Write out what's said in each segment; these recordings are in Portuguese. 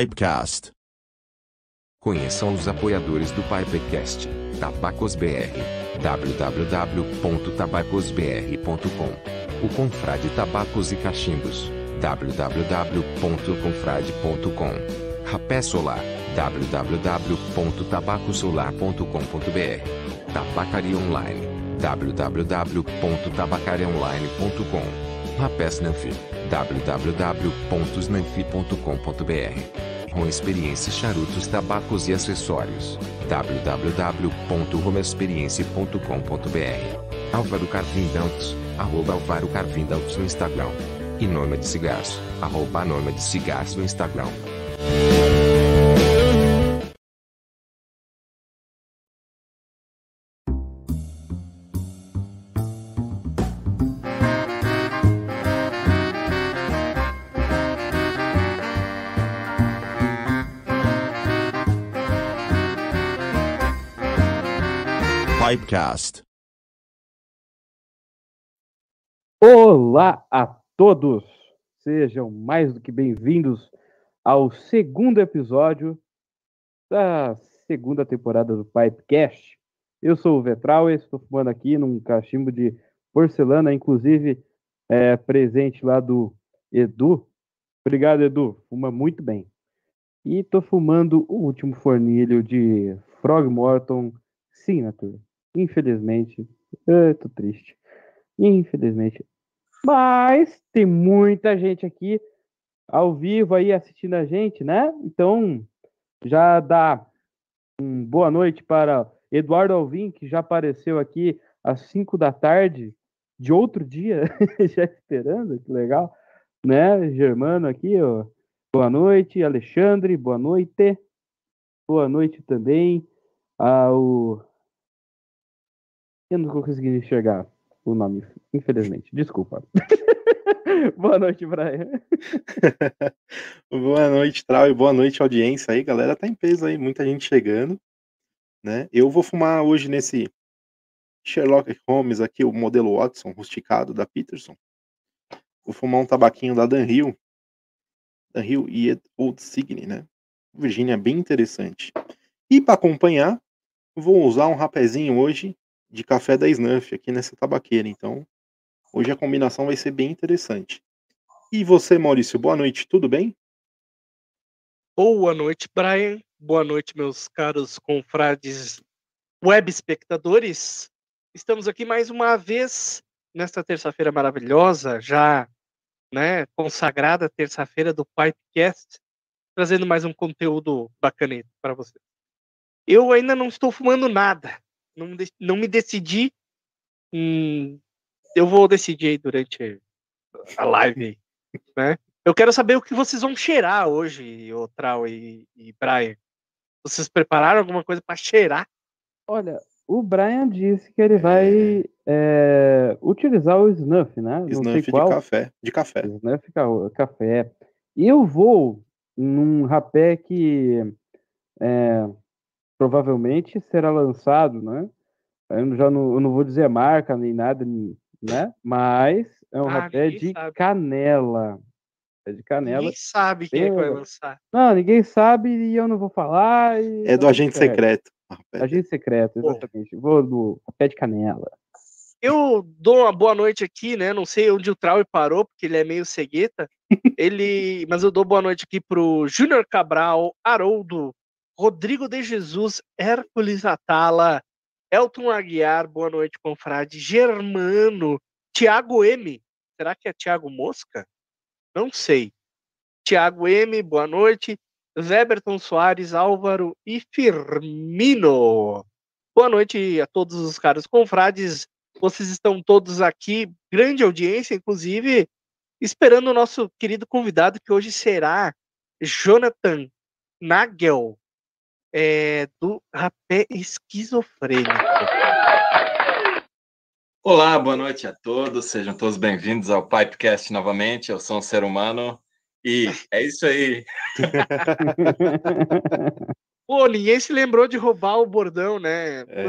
Pipecast. Conheçam os apoiadores do Pipecast. Tabacos BR. www.tabacosbr.com O Confrade Tabacos e Cachimbos. www.confrade.com Rapé Solar. www.tabacosolar.com.br Tabacaria Online. www.tabacariaonline.com Rapés Nanfi www.snanfi.com.br Rom Experiência Charutos Tabacos e Acessórios. www.romexperiência.com.br Álvaro Carvindaltos, arroba Álvaro Carvindaltos no Instagram. E Norma de Cigarros, arroba Norma de Cigarros no Instagram Pipecast. Olá a todos! Sejam mais do que bem-vindos ao segundo episódio da segunda temporada do Pipecast. Eu sou o Vetral e estou fumando aqui num cachimbo de porcelana, inclusive é, presente lá do Edu. Obrigado, Edu. Fuma muito bem. E estou fumando o último fornilho de Frog Morton Signature. Infelizmente, eu tô triste. Infelizmente. Mas tem muita gente aqui ao vivo aí assistindo a gente, né? Então, já dá um boa noite para Eduardo Alvim, que já apareceu aqui às 5 da tarde de outro dia, já esperando, que legal, né? Germano aqui, ó. Boa noite, Alexandre, boa noite. Boa noite também ao. Eu não vou conseguir enxergar o nome, infelizmente. Desculpa. boa noite, Brian. boa noite, Trau, e boa noite, audiência aí. Galera, tá em peso aí, muita gente chegando. Né? Eu vou fumar hoje nesse Sherlock Holmes aqui, o modelo Watson rusticado da Peterson. Vou fumar um tabaquinho da Dan Hill. Dan Hill e Old Signe, né? Virgínia bem interessante. E para acompanhar, vou usar um rapezinho hoje de café da Snuff aqui nessa tabaqueira. Então, hoje a combinação vai ser bem interessante. E você, Maurício, boa noite, tudo bem? Boa noite, Brian. Boa noite, meus caros confrades web espectadores. Estamos aqui mais uma vez nesta terça-feira maravilhosa, já né, consagrada terça-feira do Pipecast, trazendo mais um conteúdo bacaneta para vocês. Eu ainda não estou fumando nada, não, não me decidi. Hum, eu vou decidir aí durante a live, né? Eu quero saber o que vocês vão cheirar hoje, o Trau e, e Brian. Vocês prepararam alguma coisa para cheirar? Olha, o Brian disse que ele vai é, utilizar o snuff, né? Snuff de qual. café. De café. Snuff café. E eu vou num rapé que é, provavelmente será lançado, né? Eu já não, eu não vou dizer marca nem nada, né? Mas é um ah, rapé de sabe. canela. É de canela. Ninguém sabe quem é que vai lançar. Não, ninguém sabe e eu não vou falar. é do agente secreto. Agente secreto, exatamente. Bom. Vou no rapé de canela. Eu dou uma boa noite aqui, né? Não sei onde o Trau parou, porque ele é meio cegueta. ele, mas eu dou boa noite aqui pro Júnior Cabral, Haroldo, Rodrigo de Jesus, Hércules Atala, Elton Aguiar, boa noite, confrade, Germano, Tiago M. Será que é Tiago Mosca? Não sei. Tiago M, boa noite. Zeberton Soares, Álvaro e Firmino. Boa noite a todos os caros confrades. Vocês estão todos aqui, grande audiência, inclusive, esperando o nosso querido convidado, que hoje será Jonathan Nagel, é, do Rapé Esquizofrênico. Olá, boa noite a todos, sejam todos bem-vindos ao Pipecast novamente. Eu sou um ser humano e é isso aí. Pô, ninguém se lembrou de roubar o bordão, né? É...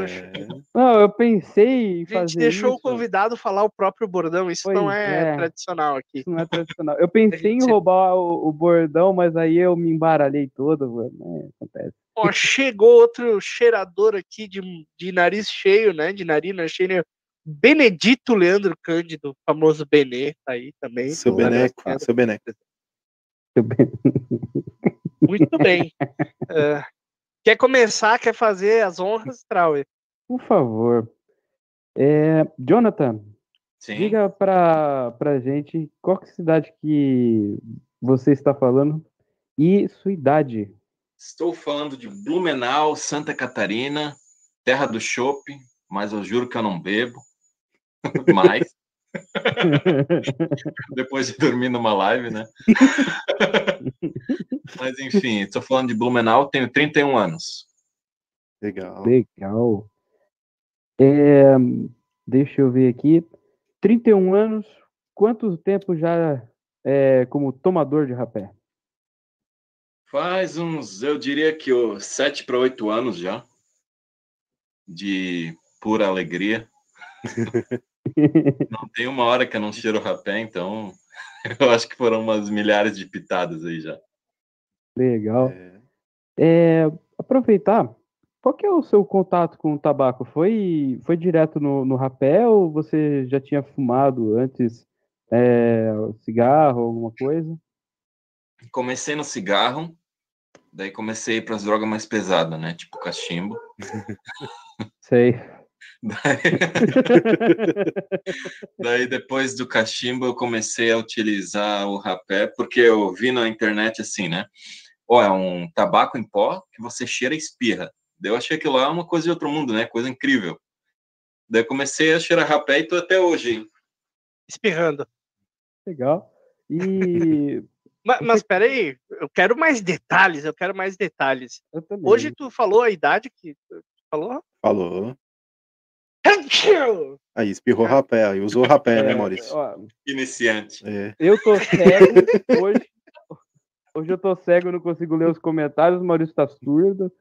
Não, eu pensei em fazer. A gente deixou isso. o convidado falar o próprio bordão, isso pois não é, é, tradicional aqui. Isso não é tradicional. Eu pensei gente... em roubar o, o, bordão, mas aí eu me embaralhei todo, né? Acontece. Ó, chegou outro cheirador aqui de, de nariz cheio, né? De narina cheia. Benedito Leandro Cândido, famoso Benê, tá aí também. Seu Beneco, seu Beneco. Muito bem. Uh, quer começar, quer fazer as honras, Trauer? Por favor. É, Jonathan, Sim. diga para a gente qual que é a cidade que você está falando e sua idade. Estou falando de Blumenau, Santa Catarina, terra do chopp, mas eu juro que eu não bebo mais. Depois de dormir numa live, né? mas enfim, estou falando de Blumenau, tenho 31 anos. Legal. Legal. É, deixa eu ver aqui. 31 anos, quanto tempo já é, como tomador de rapé? Faz uns, eu diria que oh, sete para oito anos já de pura alegria. não tem uma hora que eu não cheiro rapé, então eu acho que foram umas milhares de pitadas aí já. Legal. É. É, aproveitar, qual que é o seu contato com o tabaco? Foi, foi direto no, no rapé ou você já tinha fumado antes é, cigarro, alguma coisa? Comecei no cigarro, daí comecei para as drogas mais pesadas, né? Tipo cachimbo. Sei. Daí... daí depois do cachimbo eu comecei a utilizar o rapé, porque eu vi na internet assim, né? Ó, é um tabaco em pó que você cheira e espirra. Daí eu achei aquilo lá uma coisa de outro mundo, né? Coisa incrível. Daí eu comecei a cheirar rapé e tô até hoje, hein? Espirrando. Legal. E Mas, mas peraí, eu quero mais detalhes, eu quero mais detalhes. Hoje tu falou a idade que tu falou? Aí, espirrou rapé, aí usou rapé, né, É, Maurício? ó, Iniciante. É. eu tô cego hoje. Hoje eu tô cego, não consigo ler os comentários, o Maurício tá surdo.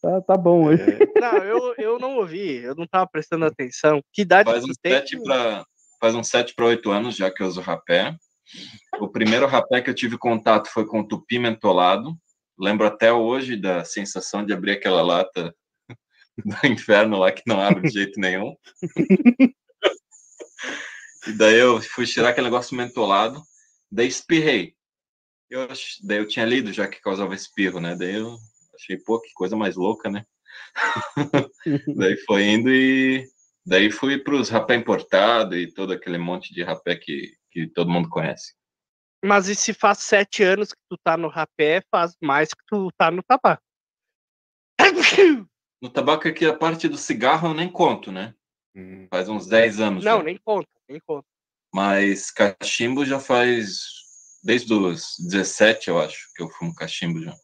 Tá, tá bom hoje. É, Não, eu, eu não ouvi, eu não tava prestando atenção. Que idade Faz tu uns tem? sete para faz uns sete para oito anos já que eu uso rapé. O primeiro rapé que eu tive contato foi com tupi mentolado. Lembro até hoje da sensação de abrir aquela lata do inferno lá que não abre de jeito nenhum. E daí eu fui tirar aquele negócio mentolado, daí espirrei. Eu, daí eu tinha lido já que causava espirro, né? Daí eu achei, pô, que coisa mais louca, né? daí foi indo e daí fui para os rapé importado e todo aquele monte de rapé que, que todo mundo conhece. Mas e se faz sete anos que tu tá no rapé, faz mais que tu tá no tabaco. No tabaco aqui, a parte do cigarro eu nem conto, né? hum, Faz uns 10 anos. Não, já. nem conta, nem conta. Mas cachimbo já faz desde os 17, eu acho, que eu fumo cachimbo já.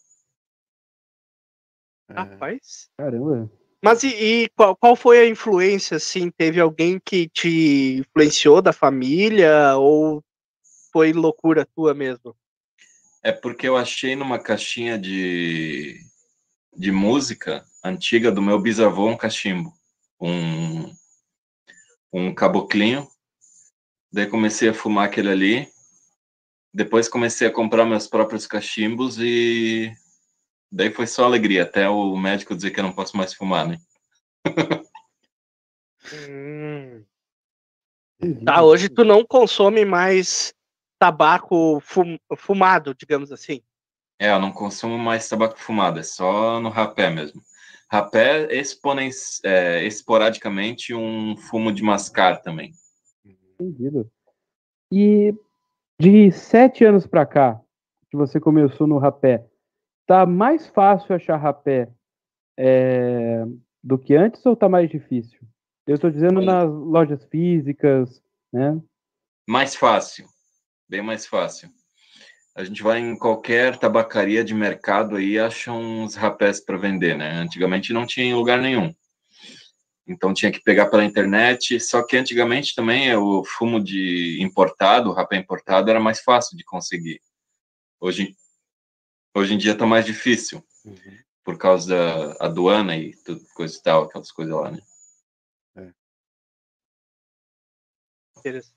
é. Rapaz. Caramba. Mas e, e qual, qual foi a influência, assim? Teve alguém que te influenciou da família ou foi loucura tua mesmo? É porque eu achei numa caixinha de, de música antiga do meu bisavô um cachimbo, um, um caboclinho. Daí comecei a fumar aquele ali. Depois comecei a comprar meus próprios cachimbos e daí foi só alegria, até o médico dizer que eu não posso mais fumar, né? Hum. Tá, hoje tu não consome mais tabaco fum- fumado, digamos assim. É, eu não consumo mais tabaco fumado, é só no rapé mesmo. Rapé, exponen é, esporadicamente, um fumo de mascar também. Entendido. E de sete anos pra cá, que você começou no rapé, tá mais fácil achar rapé é, do que antes ou tá mais difícil? Eu tô dizendo nas lojas físicas, né? Mais fácil, bem mais fácil. A gente vai em qualquer tabacaria de mercado aí e acha uns rapés para vender, né? Antigamente não tinha em lugar nenhum. Então tinha que pegar pela internet, só que antigamente também o fumo de importado, o rapé importado era mais fácil de conseguir. Hoje, hoje em dia tá mais difícil, uhum. por causa da aduana e tudo, coisa e tal, aquelas coisas lá, né? Interessante.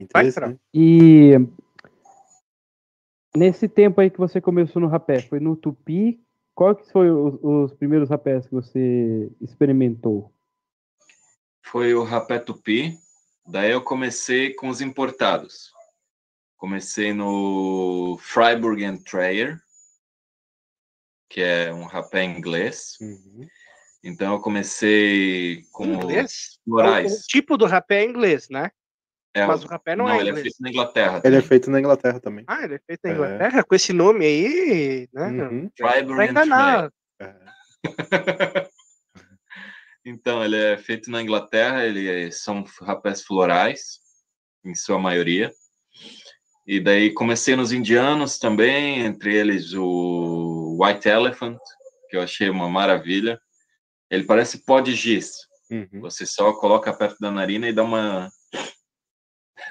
Interessante. E nesse tempo aí que você começou no rapé, foi no Tupi? Qual que foi os, os primeiros rapés que você experimentou? foi o rapé tupi. Daí eu comecei com os importados. Comecei no Freiburg and Trayer, que é um rapé inglês. Uhum. Então eu comecei com Inglês? os florais. O, o tipo do rapé é inglês, né? É, Mas o rapé não, é ele é inglês. feito na Inglaterra. Ele é também. feito na Inglaterra também. Ah, ele é feito na É. Inglaterra, com esse nome aí, né? Uhum. And enganar. É. Então ele é feito na Inglaterra. Ele é- são rapés florais, em sua maioria. E daí comecei nos indianos também, entre eles o White Elephant, que eu achei uma maravilha. Ele parece pó de giz. Uhum. Você só coloca perto da narina e dá uma.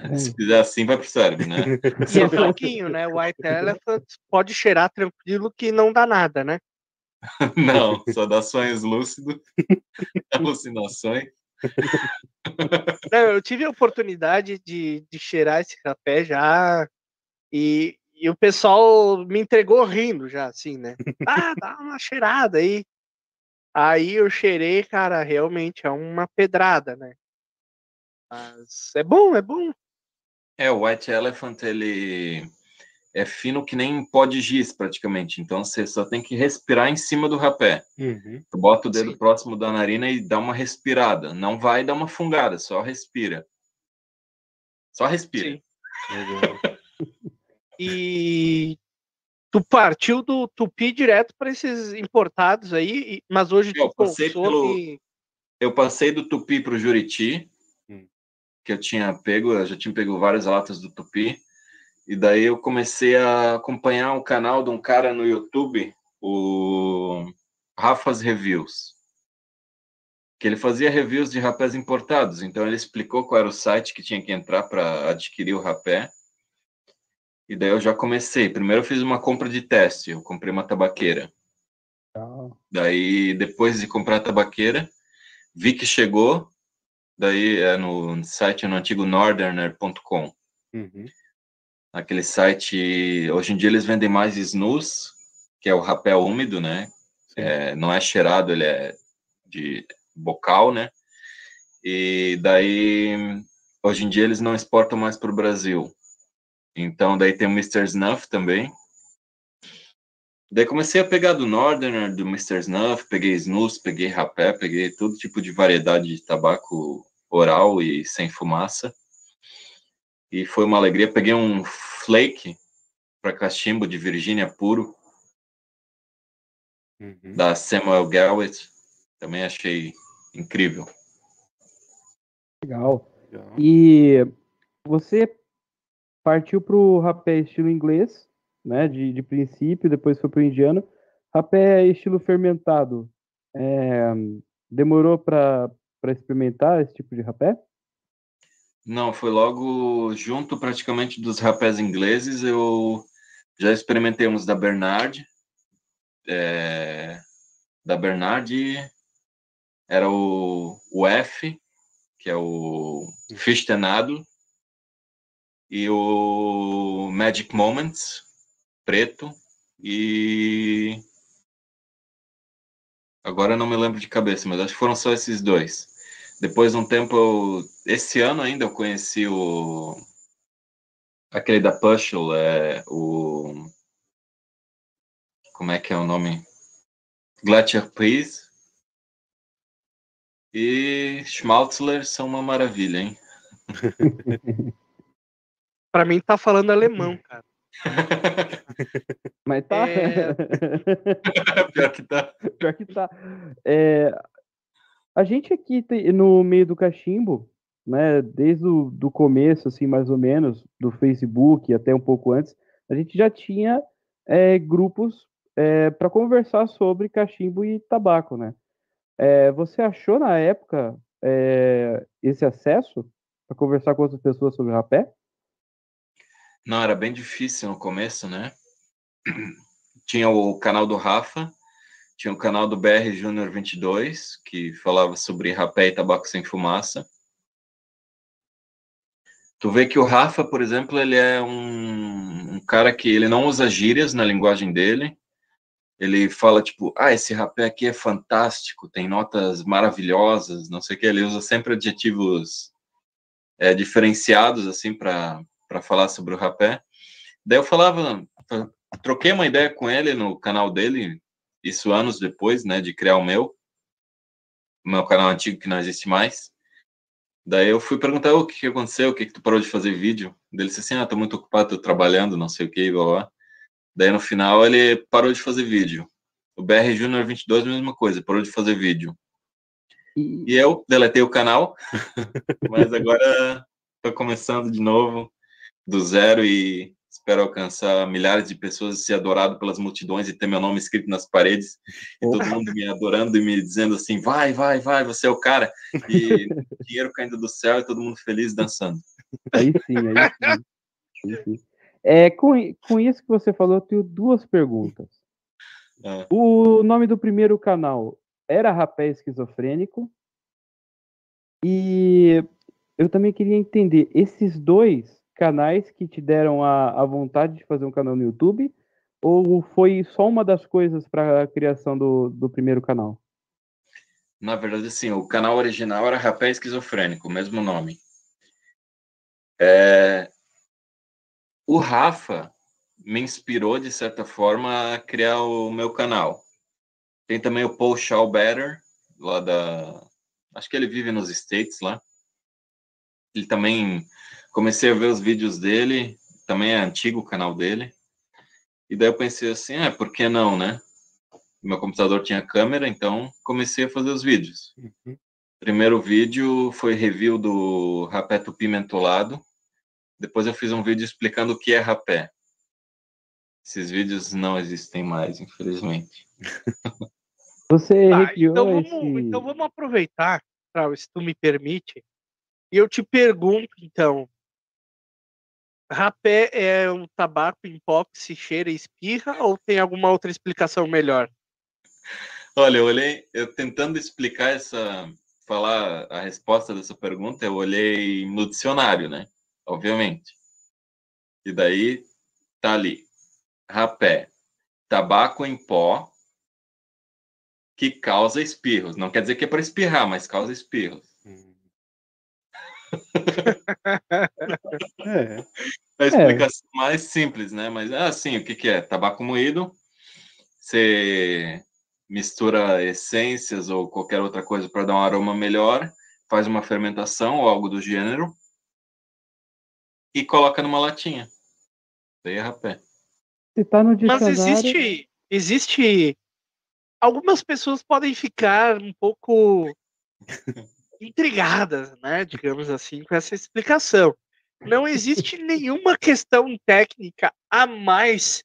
Hum. Se fizer assim, vai pro cérebro, né? E é fraquinho, né? O White Elephant pode cheirar tranquilo que não dá nada, né? Não, só dá sonhos lúcidos, alucinações. Não, eu tive a oportunidade de, de cheirar esse rapé já e, e o pessoal me entregou rindo já, assim, né? Ah, dá uma cheirada aí. Aí eu cheirei, cara, realmente é uma pedrada, né? Mas é bom, é bom. É, o White Elephant, ele é fino que nem pó de giz, praticamente. Então você só tem que respirar em cima do rapé. Uhum. Tu bota o dedo Sim. próximo da narina e dá uma respirada. Não vai dar uma fungada, só respira. Só respira. Sim. E tu partiu do Tupi direto para esses importados aí, e- mas hoje Eu tu passei consome. Eu passei do Tupi para o Juriti. Que eu tinha pego, eu já tinha pego várias latas do Tupi. E daí eu comecei a acompanhar o canal de um cara no YouTube, o Rafa's Reviews. Que ele fazia reviews de rapés importados. Então ele explicou qual era o site que tinha que entrar para adquirir o rapé. E daí eu já comecei. Primeiro eu fiz uma compra de teste, eu comprei uma tabaqueira. Daí, depois de comprar a tabaqueira, vi que chegou, daí é no site no antigo northerner.com. Uhum. Aquele site, hoje em dia eles vendem mais snus, que é o rapel úmido, né? É, não é cheirado, ele é de bocal, né? E daí, hoje em dia eles não exportam mais para o Brasil. Então, daí tem o Mr. Snuff também. Daí comecei a pegar do Northerner, do Mr. Snuff, peguei snus, peguei rapé, peguei todo tipo de variedade de tabaco oral e sem fumaça. E foi uma alegria. Peguei um flake para cachimbo de Virgínia puro, Uhum. da Samuel Galwitz. Também achei incrível. Legal. Legal. E você partiu para o rapé estilo inglês, né? De, de princípio, depois foi para o indiano. Rapé estilo fermentado. é, demorou para experimentar esse tipo de rapé? Não, foi logo junto praticamente dos rapés ingleses. Eu já experimentei uns da Bernard. é, da Bernard era o, o F, que é o Fish Tenado, e o Magic Moments, preto, e agora não me lembro de cabeça, mas acho que foram só esses dois. Depois de um tempo, eu- esse ano ainda eu conheci o aquele da Pushel, é o como é que é o nome? Glacier Peace e Schmaltzler são uma maravilha, hein? Pra mim tá falando alemão, cara. Mas tá. É. Pior que tá. Pior que tá. É, a gente aqui no meio do cachimbo, né, desde o do começo, assim, mais ou menos, do Facebook até um pouco antes, a gente já tinha é, grupos para conversar sobre cachimbo e tabaco, né? É, você achou na época é, esse acesso para conversar com outras pessoas sobre rapé? Não, era bem difícil no começo, né? Tinha o canal do Rafa, tinha o canal do BR Júnior 22, que falava sobre rapé e tabaco sem fumaça. Tu vê que o Rafa, por exemplo, ele é um, um cara que ele não usa gírias na linguagem dele. Ele fala tipo, ah, esse rapé aqui é fantástico, tem notas maravilhosas, não sei o que. Ele usa sempre adjetivos é, diferenciados assim para falar sobre o rapé. Daí eu falava, troquei uma ideia com ele no canal dele, isso anos depois, né, de criar o meu, o meu canal antigo que não existe mais. Daí eu fui perguntar o que, que aconteceu, o que, que tu parou de fazer vídeo. Ele disse assim, ah, tô muito ocupado, tô trabalhando, não sei o que, blá, blá. Daí no final ele parou de fazer vídeo. O BR Junior 22, mesma coisa, parou de fazer vídeo. E, E eu deletei o canal, mas agora tô começando de novo, do zero, e espero alcançar milhares de pessoas e ser adorado pelas multidões e ter meu nome escrito nas paredes, e todo mundo me adorando e me dizendo assim, vai, vai, vai, você é o cara, e dinheiro caindo do céu e todo mundo feliz dançando. Aí sim, aí sim. Aí sim. É, com, com isso que você falou, eu tenho duas perguntas. É. O nome do primeiro canal era Rapé Esquizofrênico. E eu também queria entender, esses dois canais que te deram a, a vontade de fazer um canal no YouTube, ou foi só uma das coisas para a criação do, do primeiro canal? Na verdade, sim, o canal original era Rapé Esquizofrênico, o mesmo nome. É... O Rafa me inspirou, de certa forma, a criar o meu canal. Tem também o Paul Schaubetter, lá da. Acho que ele vive nos States lá. Ele também. Comecei a ver os vídeos dele, também é antigo o canal dele. E daí eu pensei assim, é, por que não, né? Meu computador tinha câmera, então comecei a fazer os vídeos. Uhum. Primeiro vídeo foi review do rapé tupi mentolado. Depois eu fiz um vídeo explicando o que é rapé. Esses vídeos não existem mais, infelizmente. Você tá, então, vamos, esse... então vamos aproveitar, se tu me permite, e eu te pergunto, então, rapé é um tabaco em pó que se cheira e espirra ou tem alguma outra explicação melhor? Olha, eu olhei, eu tentando explicar essa, falar a resposta dessa pergunta, eu olhei no dicionário, né? Obviamente. E daí tá ali, rapé, tabaco em pó que causa espirros. Não quer dizer que é para espirrar, mas causa espirros. É. A explicação é. mais simples, né? Mas é assim, o que, que é? Tabaco moído, você mistura essências ou qualquer outra coisa para dar um aroma melhor, faz uma fermentação ou algo do gênero e coloca numa latinha. Daí é rapé. Se tá no Mas existe, existe algumas pessoas podem ficar um pouco intrigadas, né, digamos assim, com essa explicação. Não existe nenhuma questão técnica a mais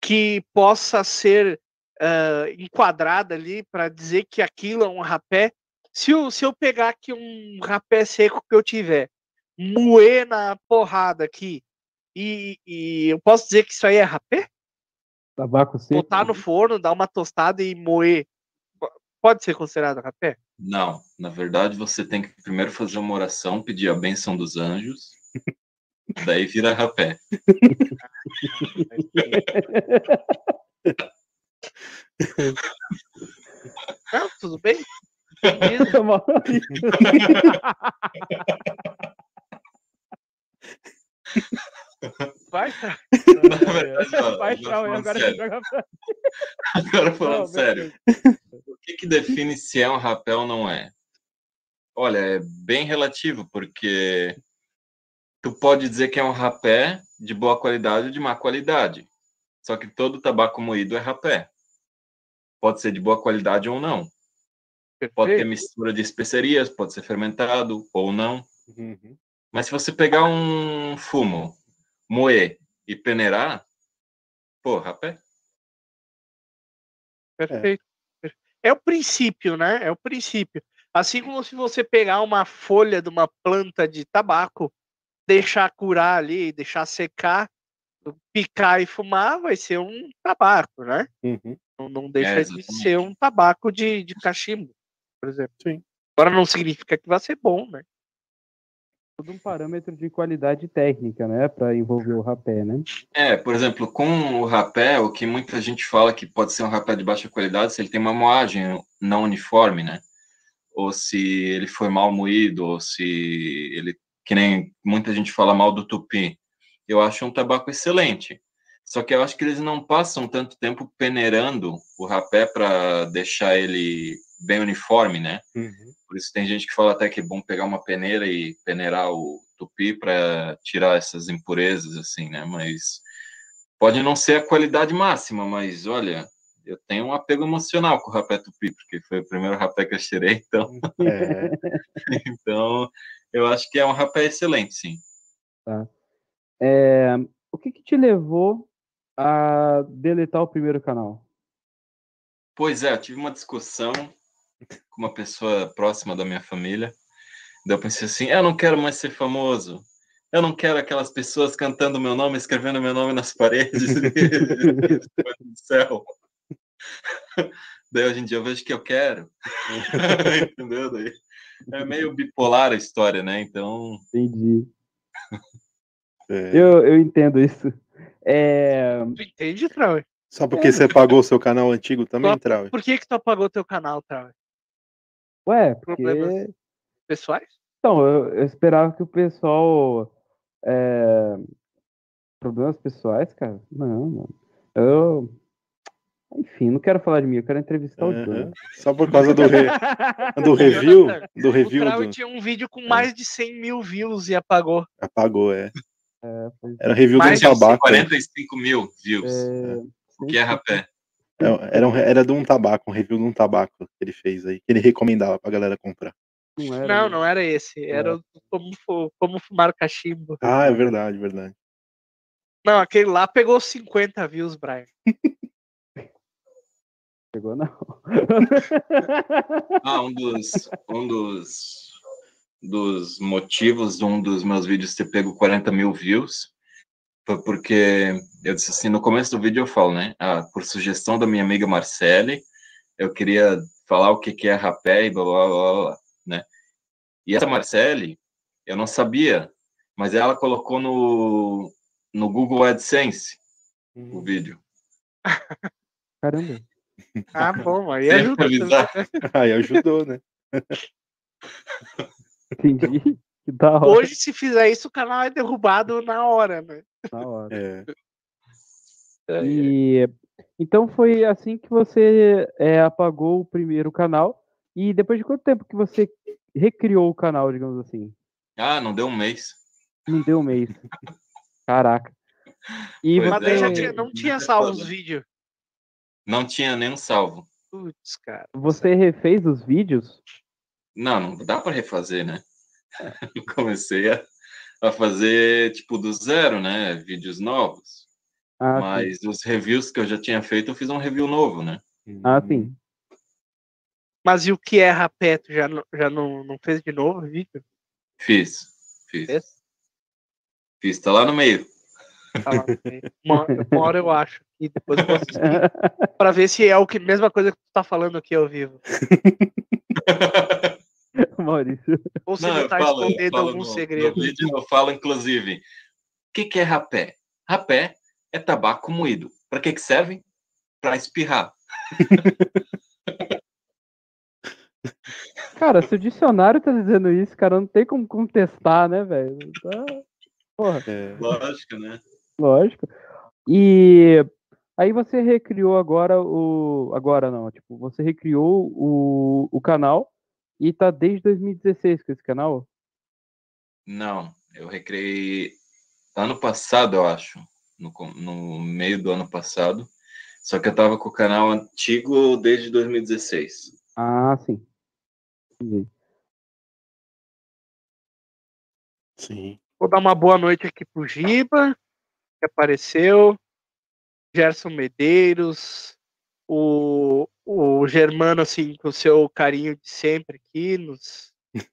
que possa ser uh, enquadrada ali para dizer que aquilo é um rapé. Se eu, se eu pegar aqui um rapé seco que eu tiver, moer na porrada aqui, e, e eu posso dizer que isso aí é rapé? Tabaco seco. Botar no forno, dar uma tostada e moer. Pode ser considerado rapé? Não. Na verdade, você tem que primeiro fazer uma oração, pedir a bênção dos anjos. daí vira rapé. Não, tudo bem? Vai, tá. Vai, Agora, agora, agora falando não, sério. O que, que define se é um rapel ou não é? Olha, é bem relativo, porque tu pode dizer que é um rapé de boa qualidade ou de má qualidade. Só que todo tabaco moído é rapé. Pode ser de boa qualidade ou não. Perfeito. Pode ter mistura de especiarias, pode ser fermentado ou não. Uhum. Mas se você pegar um fumo moer e peneirar, pô, rapé. Perfeito. É. é o princípio, né? É o princípio. Assim como se você pegar uma folha de uma planta de tabaco, deixar curar ali, deixar secar, picar e fumar, vai ser um tabaco, né? Uhum. Não, não, deixa é, de ser um tabaco de, de cachimbo, por exemplo. Sim. Agora não significa que vai ser bom, né? Todo um parâmetro de qualidade técnica, né, para envolver o rapé, né? É, por exemplo, com o rapé, o que muita gente fala que pode ser um rapé de baixa qualidade se ele tem uma moagem não uniforme, né? Ou se ele foi mal moído, ou se ele, que nem muita gente fala mal do tupi. Eu acho um tabaco excelente. Só que eu acho que eles não passam tanto tempo peneirando o rapé para deixar ele bem uniforme, né? Uhum. Por isso tem gente que fala até que é bom pegar uma peneira e peneirar o tupi para tirar essas impurezas, assim, né? Mas pode não ser a qualidade máxima, mas olha, eu tenho um apego emocional com o rapé tupi, porque foi o primeiro rapé que eu tirei, então. É. então, eu acho que é um rapé excelente, sim. Tá. É, o que, que te levou a deletar o primeiro canal? Pois é, eu tive uma discussão com uma pessoa próxima da minha família. Daí eu pensei assim: eu não quero mais ser famoso. Eu não quero aquelas pessoas cantando meu nome, escrevendo meu nome nas paredes do céu. Daí hoje em dia eu vejo que eu quero. Entendeu? Daí É meio bipolar a história, né? Então. Entendi. É, Eu, eu entendo isso. É, Tu entende, Trau? Só porque você pagou o seu canal antigo também, Só- Trau? Por que que tu apagou teu canal, Trau? ué, porque. Problemas. Pessoais? Então, eu, eu esperava que o pessoal. é, Problemas pessoais, cara? Não, mano. Eu. Enfim, não quero falar de mim, eu quero entrevistar o Aham. Johnny. Só por causa do, re- do review, do O review Trau do... tinha um vídeo com mais de 100 mil views e apagou. apagou, é. É, Era review Mas de um tabaco. 45 mil views. é, O que é rapé? É, Era, um- era de um tabaco, um review de um tabaco que ele fez aí, que ele recomendava pra galera comprar. Não, era, Não, não era esse. Era o como, como fumar cachimbo. Ah, é verdade, verdade. Não, aquele lá pegou 50 views, Brian. Pegou, não. Ah, um dos, um dos, dos motivos de um dos meus vídeos ter pego 40 mil views foi porque eu disse assim, no começo do vídeo eu falo, né? Ah, por sugestão da minha amiga Marcele, eu queria falar o que, que é rapé e blá, blá, blá, blá, né? E essa Marcele, eu não sabia, mas ela colocou no, no Google AdSense o vídeo. Caramba. Ah, bom, aí avisar. Aí ajudou, né? Entendi. Que da hora. Hoje, se fizer isso, o canal é derrubado na hora, né? Da hora. É. E então foi assim que você é, apagou o primeiro canal. E depois de quanto tempo que você recriou o canal, digamos assim? Ah, não deu um mês. Não deu um mês. Caraca. E Pois Mas você, é. tinha, não tinha É salvo os vídeos. Não tinha nenhum salvo. Putz, cara. você refez os vídeos? Não, não dá para refazer, né? Eu comecei a, a fazer, tipo, do zero, né? Vídeos novos. Ah, sim. Mas os reviews que eu já tinha feito, eu fiz um review novo, né? Ah, sim. Mas e o que é rapé? Tu já, não- já não, não fez de novo o vídeo? Fiz. Fiz. Fez? Fiz, tá lá no meio. Tá lá no meio. uma, uma hora eu acho. E depois eu vou assistir pra ver se é o que, mesma coisa que tu tá falando aqui ao vivo. Maurício. Ou se Não, ele eu tá falo, eu escondendo falo algum no, segredo. no vídeo, eu falo, inclusive, o que, que é rapé? Rapé é tabaco moído. Para que, que serve? Para espirrar. Cara, se o dicionário tá dizendo isso, cara, não tem como contestar, né, velho? Tá- Porra, É. Lógico, né? lógico. E aí você recriou agora o. Agora não, tipo, você recriou o, o canal e tá desde 2016 com esse canal? Não, eu recriei ano passado, eu acho, no, no meio do ano passado. Só que eu tava com o canal antigo desde 2016. Ah, sim. Entendi. Sim. Vou dar uma boa noite aqui pro Giba, que apareceu. Gerson Medeiros. O, o Germano, assim, com o seu carinho de sempre aqui, nos,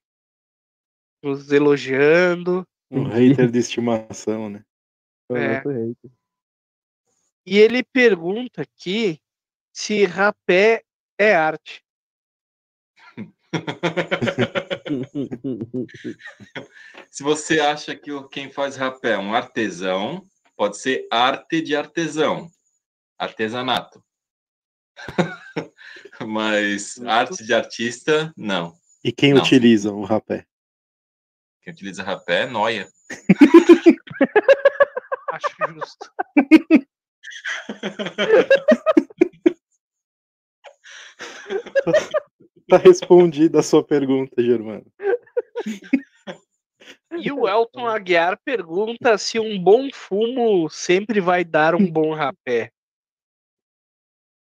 nos elogiando. Um hater de estimação, né? É. E ele pergunta aqui se rapé é arte. Se você acha que quem faz rapé é um artesão, pode ser arte de artesão, artesanato. Mas arte de artista, não. E quem Não. utiliza o rapé? Quem utiliza rapé é noia. Acho justo. Tá respondida a sua pergunta, Germano. E o Elton Aguiar pergunta se um bom fumo sempre vai dar um bom rapé.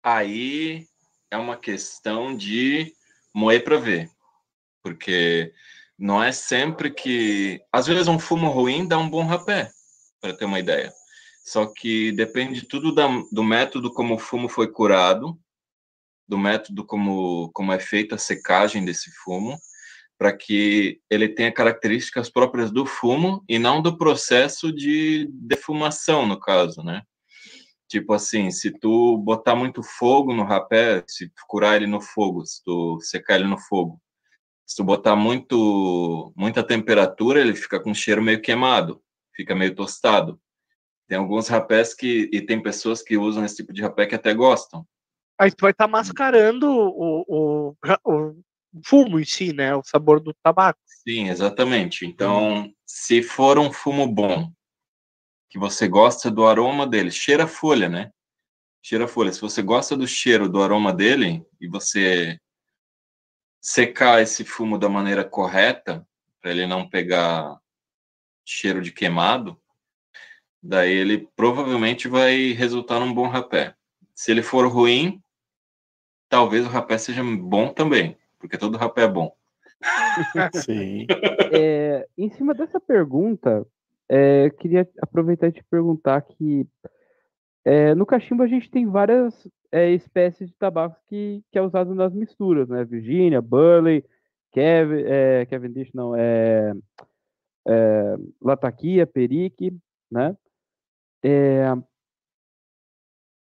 Aí é uma questão de moer para ver. Porque não é sempre que. Às vezes um fumo ruim dá um bom rapé, para ter uma ideia. Só que depende tudo da, do método como o fumo foi curado, do método como, como é feita a secagem desse fumo, para que ele tenha características próprias do fumo e não do processo de defumação, no caso, né? Tipo assim, se tu botar muito fogo no rapé, se tu curar ele no fogo, se tu secar ele no fogo, Se tu botar muito, muita temperatura, ele fica com cheiro meio queimado, fica meio tostado. Tem alguns rapés que, e tem pessoas que usam esse tipo de rapé que até gostam. Aí tu vai estar tá mascarando o, o, o, fumo em si, né? O sabor do tabaco. Sim, exatamente. Então, se for um fumo bom, que você gosta do aroma dele, cheira a folha, né? Cheira a folha. Se você gosta do cheiro, do aroma dele, e você secar esse fumo da maneira correta, para ele não pegar cheiro de queimado, daí ele provavelmente vai resultar num bom rapé. Se ele for ruim, talvez o rapé seja bom também, porque todo rapé é bom. Sim. É, em cima dessa pergunta, é, queria aproveitar e te perguntar que é, no cachimbo a gente tem várias é, espécies de tabaco que, que é usado nas misturas, né? Virginia, Burley, Kevin, é, Cavendish, não, é, é Latakia, Perique, né? É,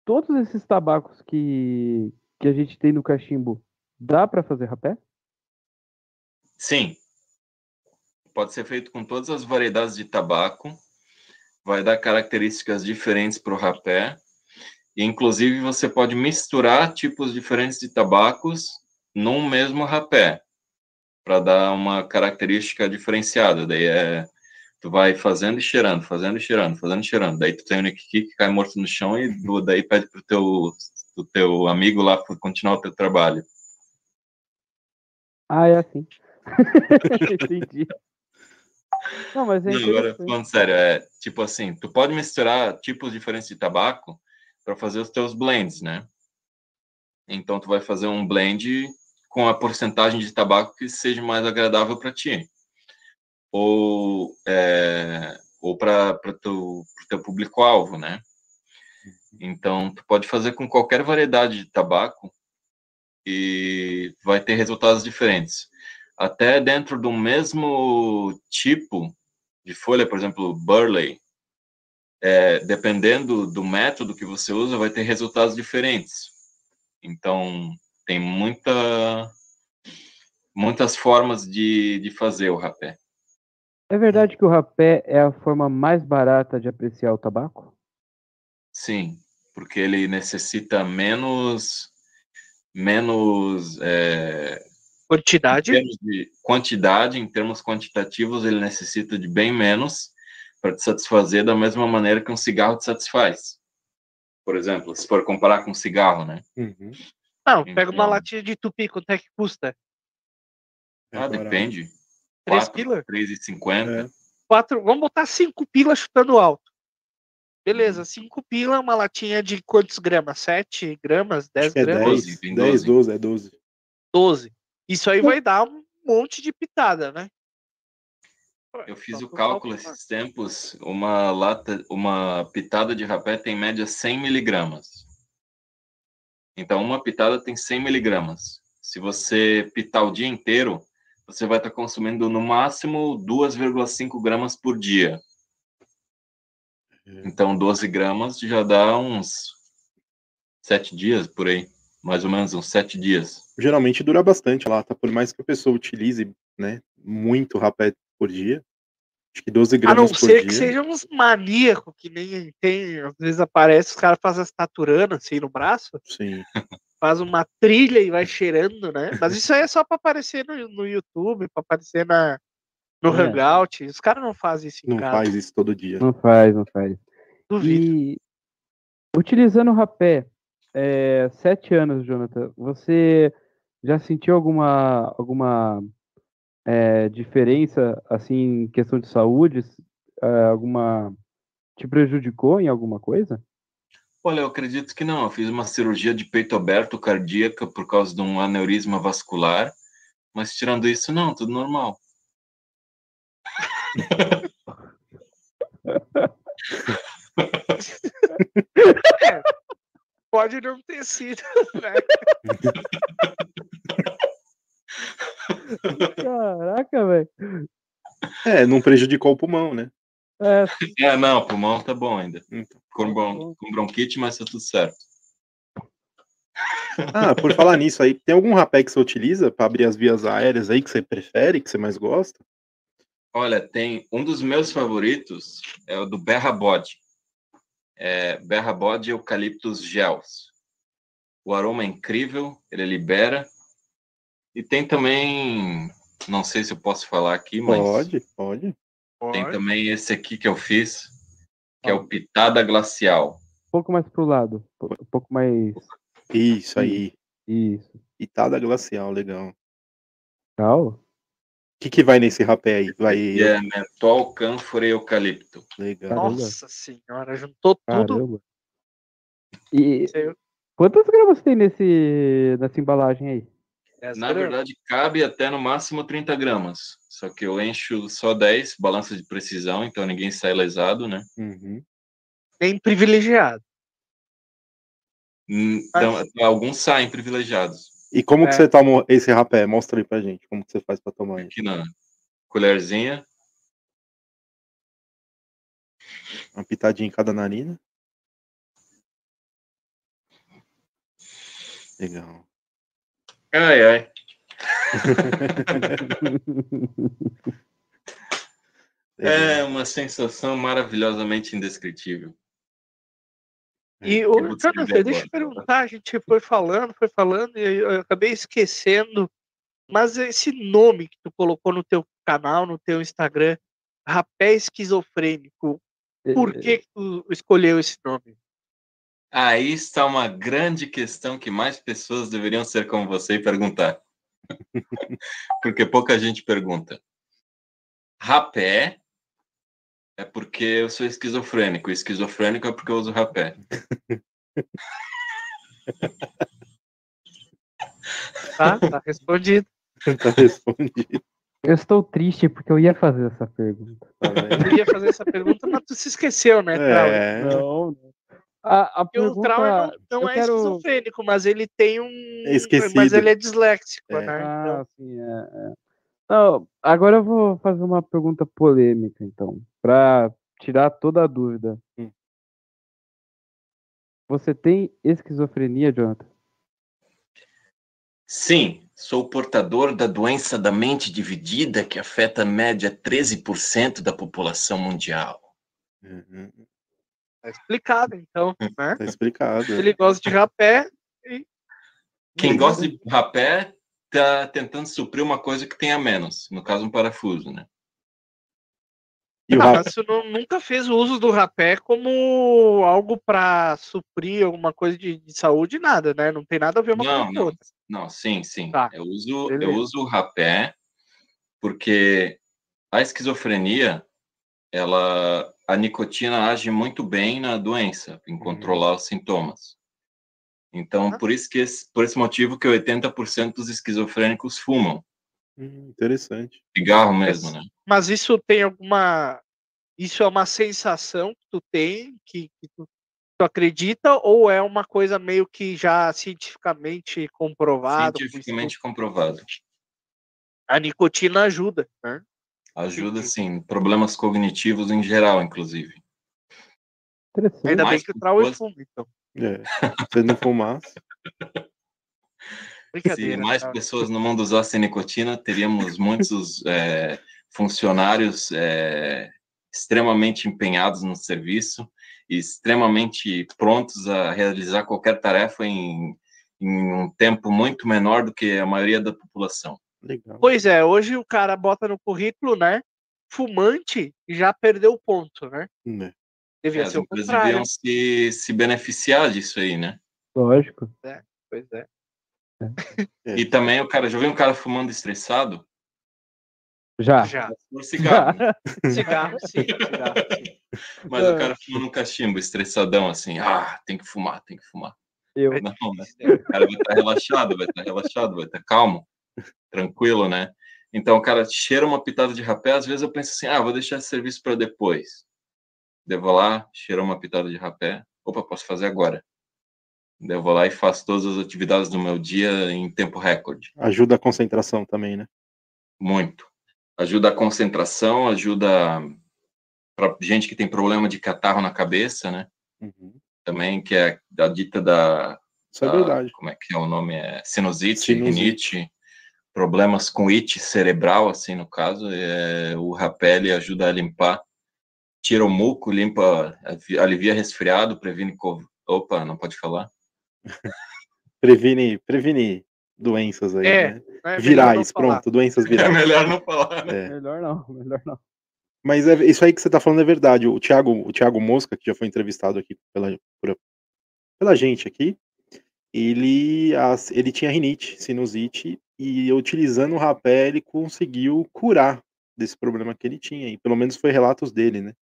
todos esses tabacos que, que a gente tem no cachimbo, dá para fazer rapé? Sim. Pode ser feito com todas as variedades de tabaco. Vai dar características diferentes para o rapé. E, inclusive, você pode misturar tipos diferentes de tabacos num mesmo rapé, para dar uma característica diferenciada. Daí é tu vai fazendo e cheirando, fazendo e cheirando, fazendo e cheirando. Daí tu tem o Nick que cai morto no chão e daí pede pro teu, pro teu amigo lá continuar o teu trabalho. Ah, é assim. Entendi. Não, mas é Não, agora falando sério, é tipo assim, tu pode misturar tipos diferentes de tabaco para fazer os teus blends, né? Então tu vai fazer um blend com a porcentagem de tabaco que seja mais agradável para ti ou, é, ou para o teu, teu público-alvo, né? Então, tu pode fazer com qualquer variedade de tabaco e vai ter resultados diferentes. Até dentro do mesmo tipo de folha, por exemplo, burley, é, dependendo do método que você usa, vai ter resultados diferentes. Então, tem muita, muitas formas de, de fazer o rapé. É verdade que o rapé é a forma mais barata de apreciar o tabaco? Sim, porque ele necessita menos menos é, quantidade. Em de quantidade, em termos quantitativos, ele necessita de bem menos para te satisfazer da mesma maneira que um cigarro te satisfaz. Por exemplo, se for comparar com um cigarro, né? Uhum. Não, pega então, uma latinha de tupi, quanto é que custa? Ah, depende. 3 pila? 3,50. É. Quatro, vamos botar 5 pila chutando alto. Beleza, 5 pila, uma latinha de quantos gramas? 7 gramas? 10 é gramas? 10, 10, 12, é 12. 12. Isso aí vai dar um monte de pitada, né? Eu fiz o cálculo esses tempos, uma lata, uma pitada de rapé tem em média 100 miligramas. Então, uma pitada tem 100 miligramas. Se você pitar o dia inteiro, você vai estar consumindo no máximo 2,5 gramas por dia. É. Então, 12 gramas já dá uns 7 dias por aí. Mais ou menos uns 7 dias. Geralmente dura bastante lá, tá? Por mais que a pessoa utilize né, muito rapé por dia. Acho que 12 gramas por dia. A não ser que sejam uns maníacos, que nem tem. Às vezes aparece, os caras fazem as taturanas assim no braço. Sim. faz uma trilha e vai cheirando, né? Mas isso aí é só para aparecer no, no YouTube, para aparecer na, no é. Hangout. Os caras não fazem isso em Não casa. faz isso todo dia. Não faz, não faz. Duvido. E utilizando o rapé, é, sete anos, Jonathan, você já sentiu alguma, alguma é, diferença, assim, em questão de saúde? É, alguma... Te prejudicou em alguma coisa? Olha, eu acredito que não. Eu fiz uma cirurgia de peito aberto cardíaca por causa de um aneurisma vascular, mas tirando isso, não, tudo normal. Pode não ter sido, né? Caraca, velho. É, não prejudicou o pulmão, né? É, é não, o pulmão tá bom ainda. Então, com, bron com bronquite, mas tá tudo certo. Ah, por falar nisso aí, tem algum rapé que você utiliza para abrir as vias aéreas aí que você prefere, que você mais gosta? Olha, tem um dos meus favoritos é o do Berra Bode. É, Berra Bode Eucaliptus Gels. O aroma é incrível, ele libera. E tem também, não sei se eu posso falar aqui, mas Pode, pode. tem Pode. também esse aqui que eu fiz, que é o Pitada Glacial. Um pouco mais pro lado. Um pouco mais. Isso aí. Isso. Pitada glacial, legal. Tal. Que, que vai nesse rapé aí? Vai. E é mentol, cânfora e eucalipto. Legal. Caramba. Nossa senhora, juntou tudo. Caramba. E Isso aí, quantas gramas tem nesse, nessa embalagem aí? 10 Na verdade, cabe até no máximo 30 gramas. Só que eu encho só 10, balança de precisão, então ninguém sai lesado, né? Uhum. Bem privilegiado. Então, alguns saem privilegiados. E como É. que você toma esse rapé? Mostra aí pra gente. Como que você faz pra tomar ele? Aqui na colherzinha. Uma pitadinha em cada narina. Legal. Ai, ai. É uma sensação maravilhosamente indescritível. E, eu ô, vou descrever Jonathan, deixa eu agora. perguntar, a gente foi falando, foi falando, e eu acabei esquecendo, mas esse nome que tu colocou no teu canal, no teu Instagram, rapé esquizofrênico, por que, que tu escolheu esse nome? Aí está uma grande questão que mais pessoas deveriam ser como você e perguntar. porque pouca gente pergunta. Rapé é porque eu sou esquizofrênico. Esquizofrênico é porque eu uso rapé. Tá, tá respondido. tá respondido. Eu estou triste porque eu ia fazer essa pergunta. Tá? Eu ia fazer essa pergunta, mas tu se esqueceu, né, Trau? É, Não, não. A, a Porque o pergunta... Trau não, não eu é quero- esquizofrênico, mas ele tem um. esquecido. Mas ele é disléxico, É. né? Ah, Então, sim, é, é. Não, agora eu vou fazer uma pergunta polêmica, então, para tirar toda a dúvida. Hum. Você tem esquizofrenia, Jonathan? Sim, sou portador da doença da mente dividida que afeta a média 13% da população mundial. Uhum. tá explicado, então, né? Tá explicado. Ele gosta de rapé. Quem gosta de rapé tá tentando suprir uma coisa que tem a menos, no caso um parafuso, né? E o não- nunca fez o uso do rapé como algo para suprir alguma coisa de, de saúde, nada, né? Não tem nada a ver uma Não, coisa com não. outra. Não, sim, sim. Tá, Eu uso, eu uso o rapé porque a esquizofrenia, ela, a nicotina age muito bem na doença, em controlar os sintomas. Então, Ah. por isso que esse, por esse motivo que 80% dos esquizofrênicos fumam, Hum, interessante. cigarro mesmo, né? Mas isso tem alguma. Isso é uma sensação que tu tem, que, que tu, tu acredita, ou é uma coisa meio que já cientificamente comprovada? com Cientificamente comprovado. A nicotina ajuda, né? Ajuda, sim, problemas cognitivos em geral, inclusive. Interessante. Ainda bem mais que o Trau é fumo, então. É. Se não fumasse. Se mais Trau. pessoas no mundo usassem nicotina, teríamos muitos é, funcionários é, extremamente empenhados no serviço e extremamente prontos a realizar qualquer tarefa em, em um tempo muito menor do que a maioria da população. Legal. Pois é, hoje o cara bota no currículo, né? Fumante já perdeu o ponto, né? Né. Devia As ser o contrário. deviam se, se beneficiar disso aí, né? Lógico. Pois é. É. E também o cara, já viu um cara fumando estressado? Já. Já. Por cigarro. né? Cigarro, sim. Cigarro, sim. Mas o cara fumando um cachimbo, estressadão, assim, ah, tem que fumar, tem que fumar. Eu. Não, né? O cara vai estar relaxado, vai estar relaxado, vai estar calmo, tranquilo, né? Então, o cara cheira uma pitada de rapé, às vezes eu penso assim, ah, vou deixar esse serviço para depois. Devo lá, cheiro uma pitada de rapé, opa, posso fazer agora. Devo lá e faço todas as atividades do meu dia em tempo recorde. Ajuda a concentração também, né? Muito. Ajuda a concentração, ajuda para gente que tem problema de catarro na cabeça, né? Uhum. Também, que é a dita da Isso é verdade. Como é que é o nome? É sinusite, Sinusite. rinite, problemas com it cerebral, assim, no caso. É, o rapé ele ajuda a limpar, tira o muco, limpa, alivia resfriado, previne. Opa, não pode falar? Previne, previne doenças aí, É, né? não Virais, pronto, doenças É virais. melhor não falar, né? É. Melhor não, melhor não. Mas é, isso aí que você tá falando é verdade. O Thiago, o Thiago Mosca, que já foi entrevistado aqui pela, por- pela gente aqui, ele, as- ele tinha rinite, sinusite, e utilizando o rapé ele conseguiu curar desse problema que ele tinha. E pelo menos foi relatos dele, né?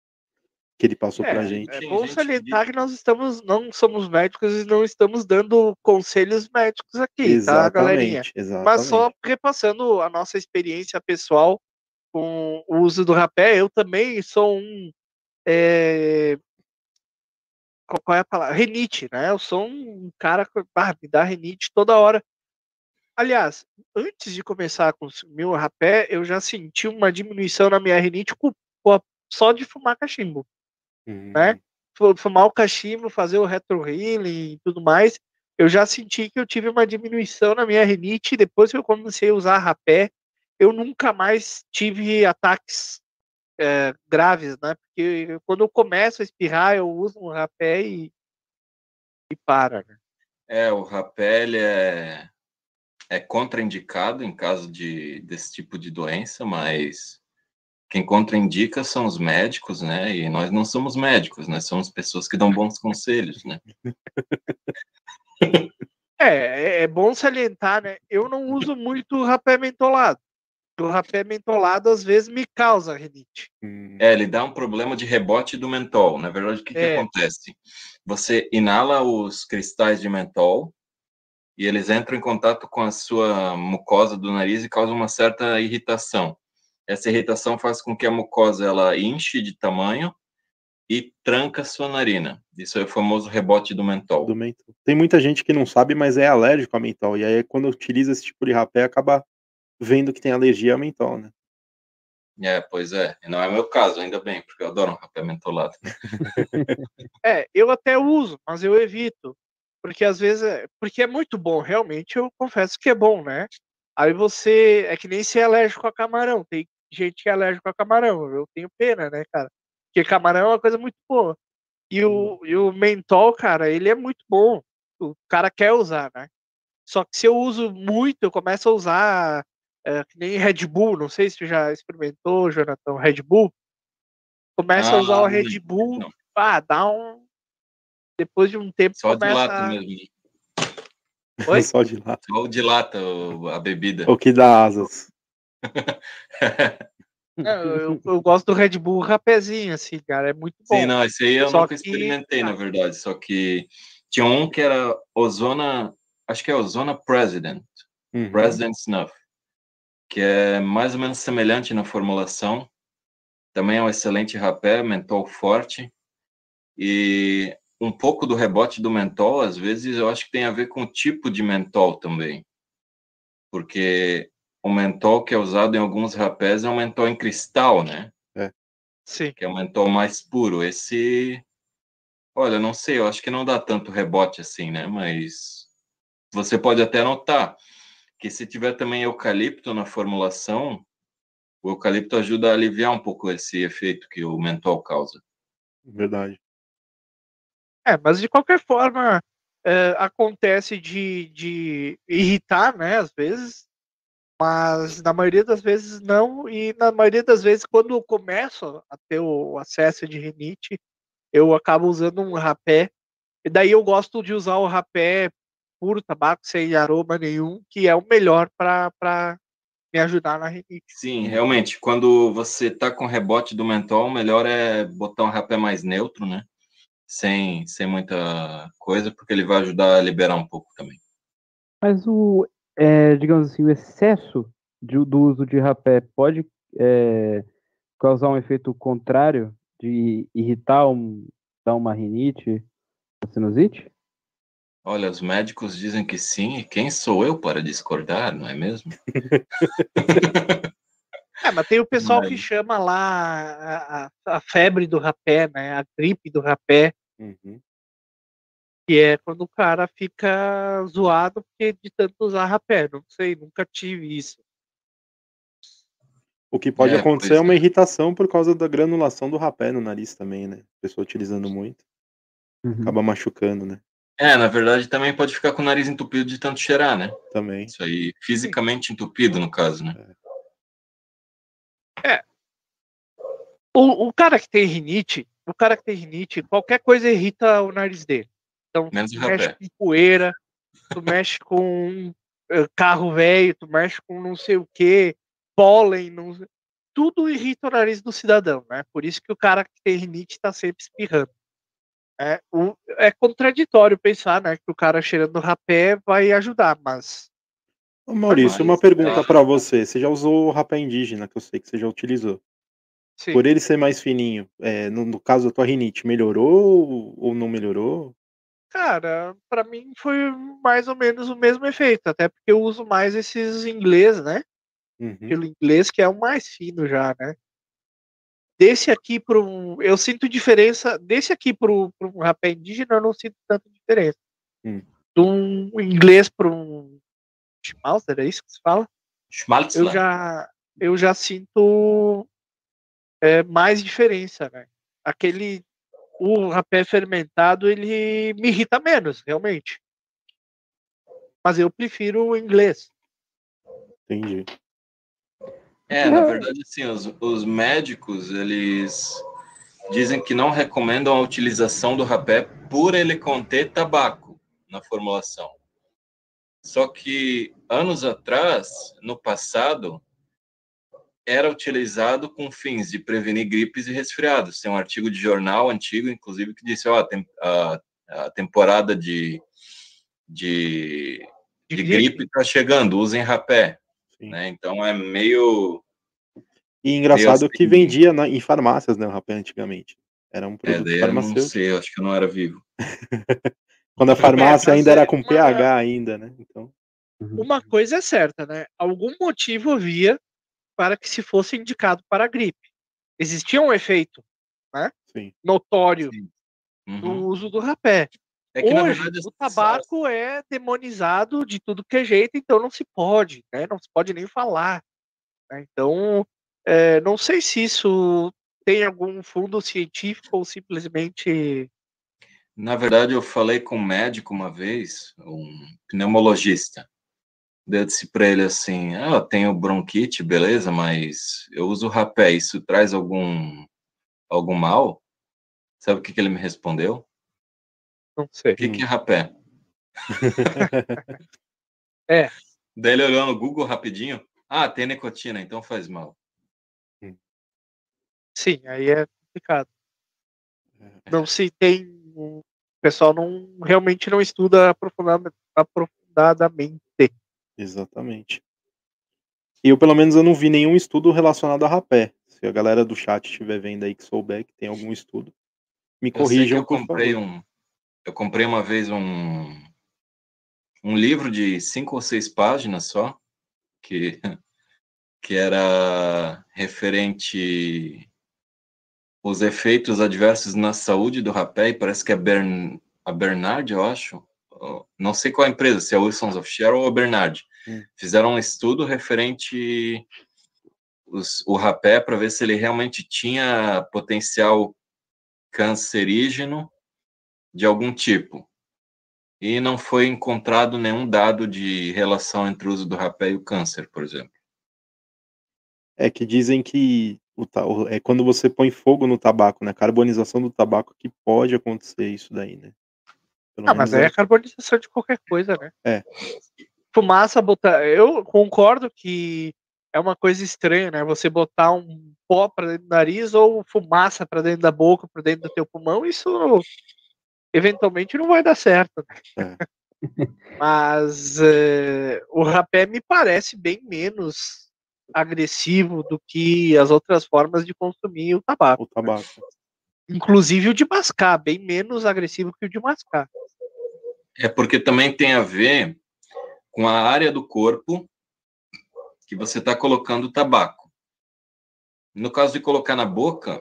Que ele passou pra É, gente. É bom salientar que nós estamos, não somos médicos e não estamos dando conselhos médicos aqui, tá, galerinha? Exatamente, exatamente. Mas só repassando a nossa experiência pessoal com o uso do rapé, eu também sou um. é, Qual é a palavra? Renite, né? Eu sou um cara que ah, me dá renite toda hora. Aliás, antes de começar a consumir o rapé, eu já senti uma diminuição na minha rinite com- com a- só de fumar cachimbo Uhum. né? fu- fumar o cachimbo, fazer o retro healing e tudo mais, eu já senti que eu tive uma diminuição na minha rinite. Depois que eu comecei a usar rapé, eu nunca mais tive ataques é, graves, né? Porque quando eu começo a espirrar, eu uso um rapé e, e para, né? É, o rapé ele é, é contraindicado em caso de, desse tipo de doença, mas quem contraindica são os médicos, né? E nós não somos médicos, nós somos pessoas que dão bons conselhos, né? É, é, é bom salientar, né? Eu não uso muito rapé mentolado. O rapé mentolado às vezes me causa rinite. Hum, É, ele dá um problema de rebote do mentol. Na verdade, o que, que É. acontece? Você inala os cristais de mentol e eles entram em contato com a sua mucosa do nariz e causam uma certa irritação. Essa irritação faz com que a mucosa ela enche de tamanho e tranca sua narina. Isso é o famoso rebote do mentol. do mentol. Tem muita gente que não sabe, mas é alérgico a mentol. E aí, quando utiliza esse tipo de rapé, acaba vendo que tem alergia a mentol, né? É, pois é. E não é meu caso, ainda bem, porque eu adoro um rapé mentolado. É, eu até uso, mas eu evito. Porque às vezes, é, porque é muito bom, realmente, eu confesso que é bom, né? Aí você, é que nem ser alérgico a camarão. Tem gente que é alérgico a camarão. Eu tenho pena, né, cara? Porque camarão é uma coisa muito boa. E o, e o mentol, cara, ele é muito bom. O cara quer usar, né? Só que se eu uso muito, eu começo a usar é, que nem Red Bull. Não sei se tu já experimentou, Jonathan, Red Bull. Começa a usar o Ah, Red Bull, não. ah, dá um. Depois de um tempo Só começa dilata a... mesmo. Oi? Só de lá. Só dilata o- a bebida. O que dá asas. Não, eu, eu gosto do Red Bull rapézinho, assim, cara. É muito bom. Sim, não, esse aí eu Só nunca que- experimentei, na ah. verdade. Só que tinha um que era Ozona, acho que é Ozona President, Uhum. President Snuff, que é mais ou menos semelhante na formulação. Também é um excelente rapé, mentol forte. E um pouco do rebote do mentol, às vezes, eu acho que tem a ver com o tipo de mentol também. Porque o mentol que é usado em alguns rapés é um mentol em cristal, né? Sim. que é o mentol mais puro. Esse, olha, não sei, eu acho que não dá tanto rebote assim, né? Mas você pode até notar que se tiver também eucalipto na formulação, o eucalipto ajuda a aliviar um pouco esse efeito que o mentol causa. Verdade. É, mas de qualquer forma, é, acontece de, de irritar, né, às vezes, mas na maioria das vezes não, e na maioria das vezes, quando eu começo a ter o acesso de rinite, eu acabo usando um rapé, e daí eu gosto de usar o rapé puro tabaco, sem aroma nenhum, que é o melhor para me ajudar na rinite. Sim, realmente, quando você tá com rebote do mentol, o melhor é botar um rapé mais neutro, né? Sem, sem muita coisa, porque ele vai ajudar a liberar um pouco também. Mas o, é, digamos assim, o excesso de- do uso de rapé pode é, causar um efeito contrário de irritar, um, dar uma rinite, uma sinusite? Olha, os médicos dizem que sim, e quem sou eu para discordar, não é mesmo? É, mas tem o pessoal que Mas- chama lá a, a- a febre do rapé, né? A gripe do rapé. Uhum. Que é quando o cara fica zoado porque de tanto usar rapé. Não sei, nunca tive isso. O que pode É, acontecer é uma é. irritação por causa da granulação do rapé no nariz também, né? A pessoa utilizando muito, Uhum. acaba machucando, né? É, na verdade também pode ficar com o nariz entupido de tanto cheirar, né? Também. Isso aí, fisicamente entupido, no caso, né? O, o cara que tem rinite, o cara que tem rinite, qualquer coisa irrita o nariz dele. Então, Menos tu o mexe rapé. com poeira, tu mexe com eh, carro velho, tu mexe com não sei o que, pólen, não... tudo irrita o nariz do cidadão, né? Por isso que o cara que tem rinite tá sempre espirrando. É, o- é contraditório pensar, né, que o cara cheirando rapé vai ajudar, mas Ô, Maurício, uma pergunta é. pra você. Você já usou o rapé indígena, que eu sei que você já utilizou. sim. Por ele ser mais fininho, é, no, no caso da tua rinite, melhorou ou não melhorou? Cara, pra mim foi mais ou menos o mesmo efeito, até porque eu uso mais esses inglês, né? Uhum. Pelo inglês, que é o mais fino já, né? Desse aqui pro. Eu sinto diferença. Desse aqui pro, pro rapé indígena, eu não sinto tanta diferença. Hum. De um inglês para um Schmalzer, é isso que se fala? Eu Schmaltzler. já, eu já sinto é, mais diferença, né? Aquele. O rapé fermentado, ele me irrita menos, realmente. Mas eu prefiro o inglês. Entendi. É, na verdade, assim, os, os médicos, eles dizem que não recomendam a utilização do rapé por ele conter tabaco na formulação. Só que anos atrás, no passado, era utilizado com fins de prevenir gripes e resfriados. Tem um artigo de jornal antigo, inclusive, que disse, ó, a, tem- a- a temporada de, de, De de gripe. está chegando, usem rapé. Né? Então é meio E engraçado Deus que tem- vendia na- em farmácias, né, o rapé antigamente. Era um É, produto daí eu não farmacêutico. sei, eu acho que eu não era vivo. Quando a farmácia ainda é era com pH ainda, né? Então. Uma coisa é certa, né? Algum motivo havia para que se fosse indicado para a gripe. Existia um efeito sim. notório Uhum. do uso do rapé. É que, na Hoje, verdade, o tabaco é demonizado de tudo que é jeito, então não se pode, né? Não se pode nem falar. né? Então, é, não sei se isso tem algum fundo científico ou simplesmente. Na verdade, eu falei com um médico uma vez, um pneumologista. Eu disse para ele assim: ah, eu tenho bronquite, beleza, mas eu uso rapé, isso traz algum, algum mal? Sabe o que, que ele me respondeu? Não sei. O que, que é rapé? É. Daí ele olhou no Google rapidinho. Ah, tem nicotina, então faz mal. Sim, aí é complicado. É. Não se tem. O pessoal não realmente não estuda aprofundada- aprofundadamente. Exatamente. E eu, pelo menos, eu não vi nenhum estudo relacionado a rapé. Se a galera do chat estiver vendo aí que souber que tem algum estudo, me corrijam, eu comprei um. Eu comprei uma vez um um livro de cinco ou seis páginas só que que era referente os efeitos adversos na saúde do rapé. E parece que é Bern, a Bernard, eu acho. Não sei qual a empresa, se é Wilsons of Share ou a Bernard. Hum. Fizeram um estudo referente os, o rapé para ver se ele realmente tinha potencial cancerígeno de algum tipo. E não foi encontrado nenhum dado de relação entre o uso do rapé e o câncer, por exemplo. É que dizem que o- é quando você põe fogo no tabaco, né? Carbonização do tabaco que pode acontecer isso daí, né? Pelo Ah, mas é carbonização de qualquer coisa, né? É. Fumaça botar. Eu concordo que é uma coisa estranha, né? Você botar um pó para dentro do nariz ou fumaça para dentro da boca, para dentro do teu pulmão, isso eventualmente não vai dar certo. né? Mas eh, o rapé me parece bem menos agressivo do que as outras formas de consumir o tabaco. o tabaco. Inclusive o de mascar, bem menos agressivo que o de mascar. É porque também tem a ver com a área do corpo que você está colocando o tabaco. No caso de colocar na boca,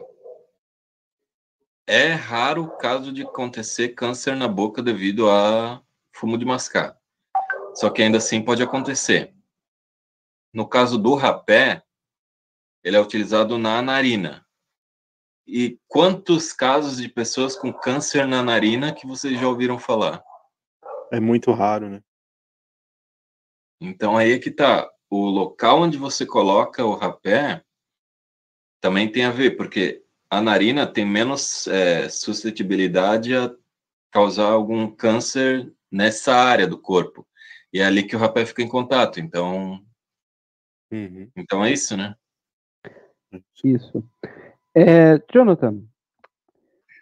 é raro o caso de acontecer câncer na boca devido a fumo de mascar. Só que ainda assim pode acontecer. No caso do rapé, ele é utilizado na narina. E quantos casos de pessoas com câncer na narina que vocês já ouviram falar? É muito raro, né? Então aí é que tá. O local onde você coloca o rapé também tem a ver, porque a narina tem menos é, suscetibilidade a causar algum câncer nessa área do corpo. E é ali que o rapé fica em contato. Então, uhum. então é isso, né? Isso. É, Jonathan,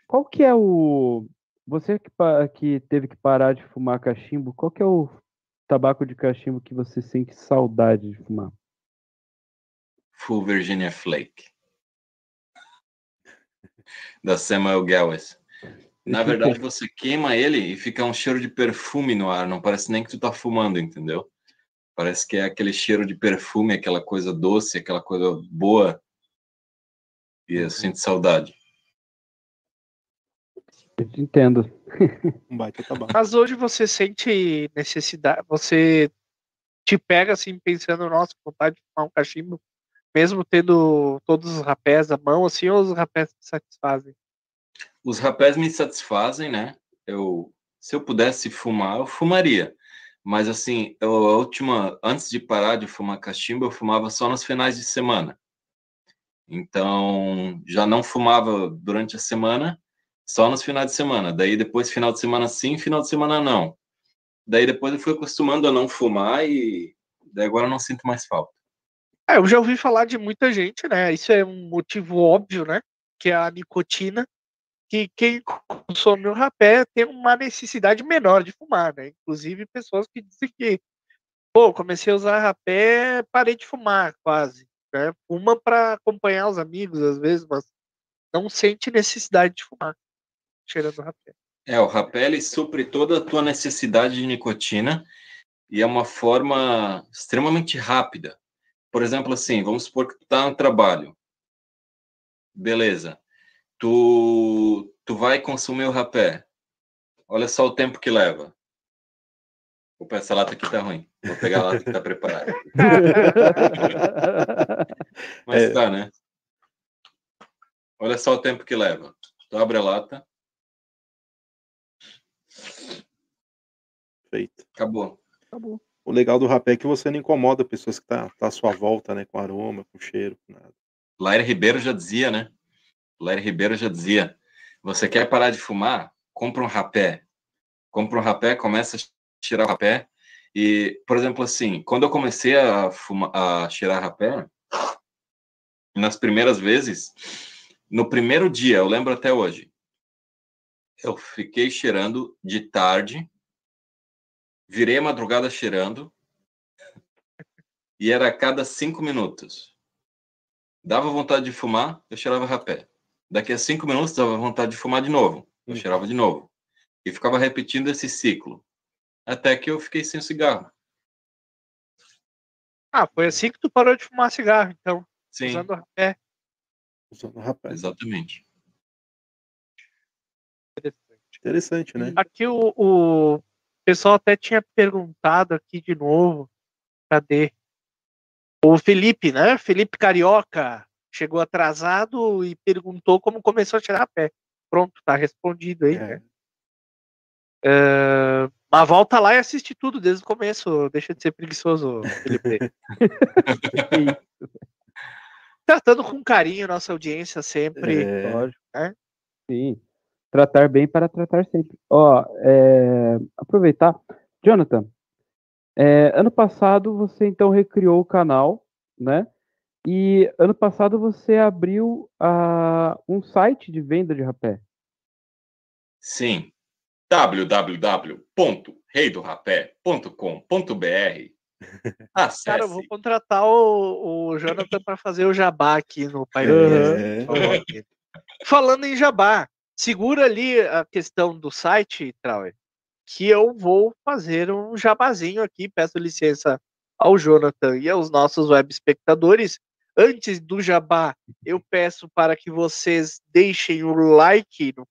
qual que é o. Você que, que teve que parar de fumar cachimbo, qual que é o tabaco de cachimbo que você sente saudade de fumar? Full Virginia Flake. Da Samuel Gowes. Na verdade, você queima ele e fica um cheiro de perfume no ar. Não parece nem que tu tá fumando, entendeu? Parece que é aquele cheiro de perfume, aquela coisa doce, aquela coisa boa. E eu sinto saudade. Entendo. Um baita tabaco. Mas hoje você sente necessidade, você te pega assim pensando, nossa, vontade de fumar um cachimbo, mesmo tendo todos os rapés à mão, assim, ou os rapés te satisfazem? Os rapés me satisfazem, né? Eu, se eu pudesse fumar, eu fumaria. Mas assim, eu, a última, antes de parar de fumar cachimbo, eu fumava só nos finais de semana. Então, já não fumava durante a semana, só nos finais de semana. Daí depois final de semana sim, final de semana não. Daí depois eu fui acostumando a não fumar e daí agora não sinto mais falta. É, eu já ouvi falar de muita gente, né? Isso é um motivo óbvio, né? Que é a nicotina, que quem consome o rapé tem uma necessidade menor de fumar, né? Inclusive pessoas que dizem que, pô, comecei a usar rapé, parei de fumar quase. Né? Fuma para acompanhar os amigos às vezes, mas não sente necessidade de fumar cheirando rapé. É, o rapé ele supre toda a tua necessidade de nicotina e é uma forma extremamente rápida. Por exemplo, assim, vamos supor que tu tá no trabalho. Beleza. Tu, tu vai consumir o rapé. Olha só o tempo que leva. Opa, essa lata aqui tá ruim. Vou pegar a lata que tá preparada. Mas é. tá, né? Olha só o tempo que leva. Tu abre a lata, Feito. Acabou. Acabou. O legal do rapé é que você não incomoda pessoas que tá, tá à sua volta, né? Com aroma, com cheiro, com nada. Laire Ribeiro já dizia, né? Laire Ribeiro já dizia: você quer parar de fumar? Compra um rapé. Compra um rapé, começa a tirar o rapé. E, por exemplo, assim, quando eu comecei a, fumar, a cheirar rapé, nas primeiras vezes, no primeiro dia, eu lembro até hoje, eu fiquei cheirando de tarde Virei a madrugada cheirando. E era a cada cinco minutos. Dava vontade de fumar, eu cheirava rapé. Daqui a cinco minutos dava vontade de fumar de novo. Eu cheirava de novo. E ficava repetindo esse ciclo. Até que eu fiquei sem cigarro. Ah, foi assim que tu parou de fumar cigarro, então. Sim. Usando rapé. Usando rapé. Exatamente. Interessante, Interessante né? Aqui o, o o pessoal até tinha perguntado aqui de novo. Cadê? O Felipe, né? Felipe Carioca chegou atrasado e perguntou como começou a tirar a pé. Pronto, tá respondido aí. É. Né? Uh, mas volta lá e assiste tudo desde o começo. Deixa de ser preguiçoso, Felipe. Tratando com carinho nossa audiência sempre. É. Lógico. Né? Sim. Tratar bem para tratar sempre. Ó, é, aproveitar. Jonathan, é, ano passado você então recriou o canal, né? E ano passado você abriu uh, um site de venda de rapé. Sim. www.reidorapé.com.br Acesse. Cara, eu vou contratar o, o Jonathan para fazer o jabá aqui no Pai uhum. Falando em jabá, segura ali a questão do site, Trauer, que eu vou fazer um jabazinho aqui. Peço licença ao Jonathan e aos nossos web espectadores. Antes do jabá, eu peço para que vocês deixem o like no-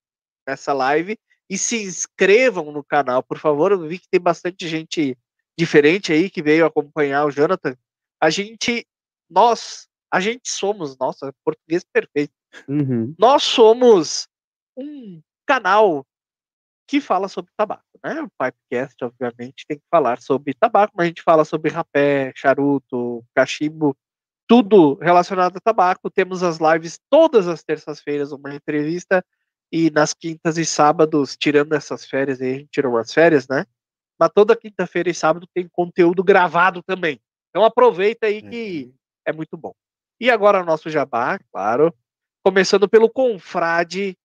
nessa live e se inscrevam no canal, por favor. Eu vi que tem bastante gente diferente aí que veio acompanhar o Jonathan. A gente, nós, a gente somos, nossa, português perfeito. Uhum. Nós somos um canal que fala sobre tabaco, né? O Pipecast, obviamente, tem que falar sobre tabaco, mas a gente fala sobre rapé, charuto, cachimbo, tudo relacionado a tabaco. Temos as lives todas as terças-feiras, uma entrevista, e nas quintas e sábados, tirando essas férias aí, a gente tirou umas férias, né? Mas toda quinta-feira e sábado tem conteúdo gravado também. Então aproveita aí que Uhum. é muito bom. E agora o nosso jabá, claro. Começando pelo Confrade,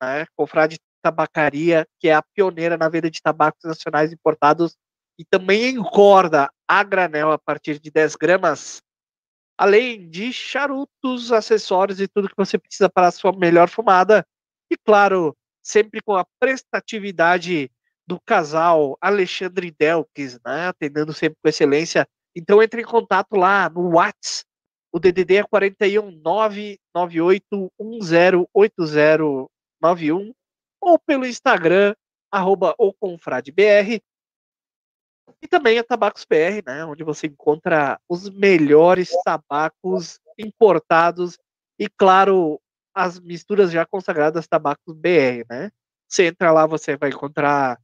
né? Confrade Tabacaria, que é a pioneira na venda de tabacos nacionais importados e também engorda a granel a partir de 10 gramas. Além de charutos, acessórios e tudo que você precisa para a sua melhor fumada. E claro, sempre com a prestatividade do casal Alexandre Delques, né? Atendendo sempre com excelência. Então entre em contato lá no WhatsApp. O DDD é 41 998 108091 ou pelo Instagram, arroba o confradebr. E também a Tabacos BR, né? Onde você encontra os melhores tabacos importados e, claro, as misturas já consagradas Tabacos BR, né? Você entra lá, você vai encontrar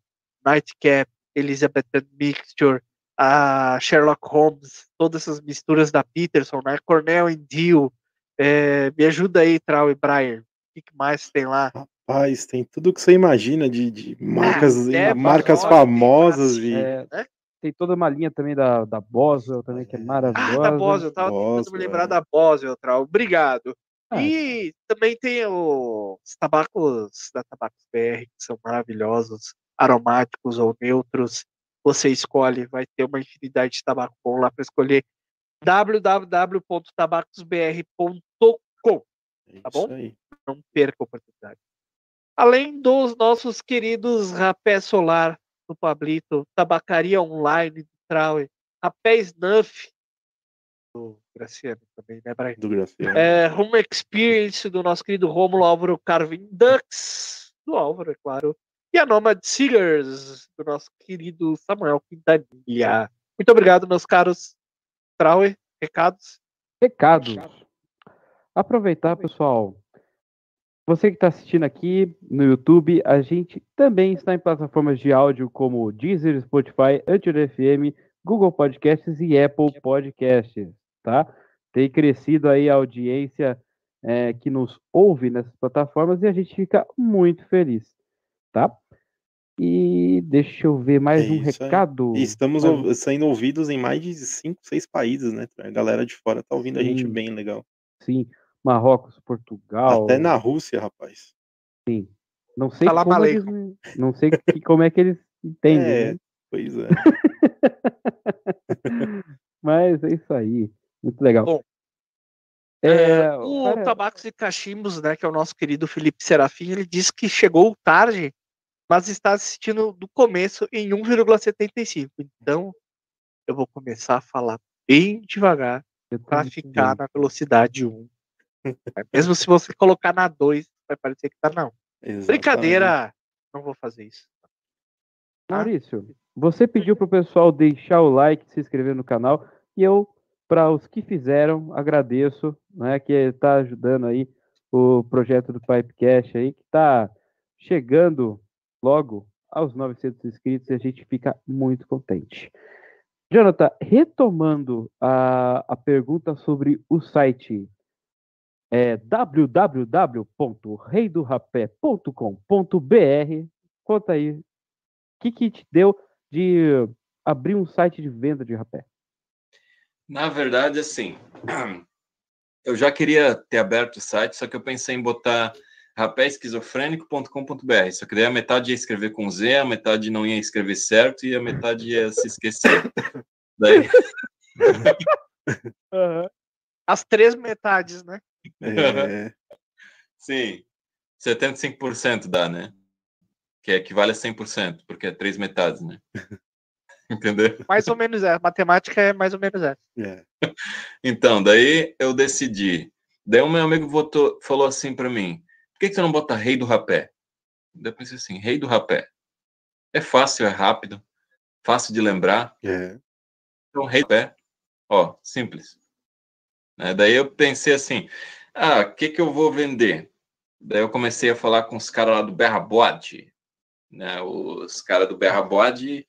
Nightcap, Elizabeth Mixture, a Sherlock Holmes, todas essas misturas da Peterson, né? Cornell and Deal. É, me ajuda aí, Trau e Brian. O que, que mais tem lá? Rapaz, tem tudo que você imagina de, de marcas, é, marcas Boswell, famosas tem É, né? tem toda uma linha também da, da Boswell também, que é Ah, maravilhosa. da Boswell, eu tava tentando Boswell, me lembrar é. da Boswell, Trau. Obrigado. Ah, E também tem os tabacos da Tabacos BR, que são maravilhosos, aromáticos ou neutros. Você escolhe, vai ter uma infinidade de tabaco bom lá para escolher. www.tabacosbr.com. é Tá bom? isso aí. Não perca a oportunidade. Além dos nossos queridos Rapé Solar do Pablito, Tabacaria Online do Trauer, Rapé Snuff do Graciano também, né, Brian? Do Graciano. É, Home Experience do nosso querido Romulo Álvaro Carvin Dux, do Álvaro, é claro. E a Nomad Sealers, do nosso querido Samuel Quintanilha. Muito obrigado, meus caros Trauer. Recados? Recados. Aproveitar, pessoal. Você que está assistindo aqui no YouTube, a gente também está em plataformas de áudio como Deezer, Spotify, Anchor FM, Google Podcasts e Apple Podcasts, tá? Tem crescido aí a audiência é, que nos ouve nessas plataformas e a gente fica muito feliz, tá? E deixa eu ver mais É um aí. recado. Estamos Mas- sendo ouvidos em mais de 5, 6 países, né? A galera de fora tá ouvindo a gente Sim. bem legal. Sim, Marrocos, Portugal. Até na Rússia, rapaz. Não sei Salam como eles, não sei que- como é que eles entendem, É. né? Pois é. Mas é isso aí. Muito legal. Bom, É, o cara, Tabacos e Cachimbos, né, que é o nosso querido Felipe Serafim, ele disse que chegou tarde, mas está assistindo do começo em 1,75. Então, eu vou começar a falar bem devagar para ficar bem. na velocidade 1. Mesmo se você colocar na 2, vai parecer que tá não. Exatamente. Brincadeira, não vou fazer isso. tá? Maurício, você pediu pro pessoal deixar o like, se inscrever no canal, e eu, para os que fizeram, agradeço, né, que está ajudando aí o projeto do Pipecast aí, que está chegando logo aos 900 inscritos e a gente fica muito contente. Jonathan, retomando a, a pergunta sobre o site é www.reidorapé.com.br. Conta aí, o que, que te deu de abrir um site de venda de rapé? Na verdade, assim, eu já queria ter aberto o site, só que eu pensei em botar rapéesquizofrênico.com.br, só que daí a metade ia escrever com Z, a metade não ia escrever certo e a metade ia se esquecer. Daí, As três metades, né? É, sim, 75% dá, né? Que equivale a 100%, porque é três metades, né? Entendeu? Mais ou menos é. Matemática é mais ou menos é. É. Então, daí eu decidi. Daí o meu amigo votou, falou assim pra mim: por que, que você não bota rei do rapé? Daí eu pensei assim: rei do rapé. É fácil, é rápido, fácil de lembrar. É. Então, rei do rapé, ó, simples. Né, Daí eu pensei assim: ah, o que, que eu vou vender? Daí eu comecei a falar com os caras lá do Berrabode, né? Os caras do Berrabode,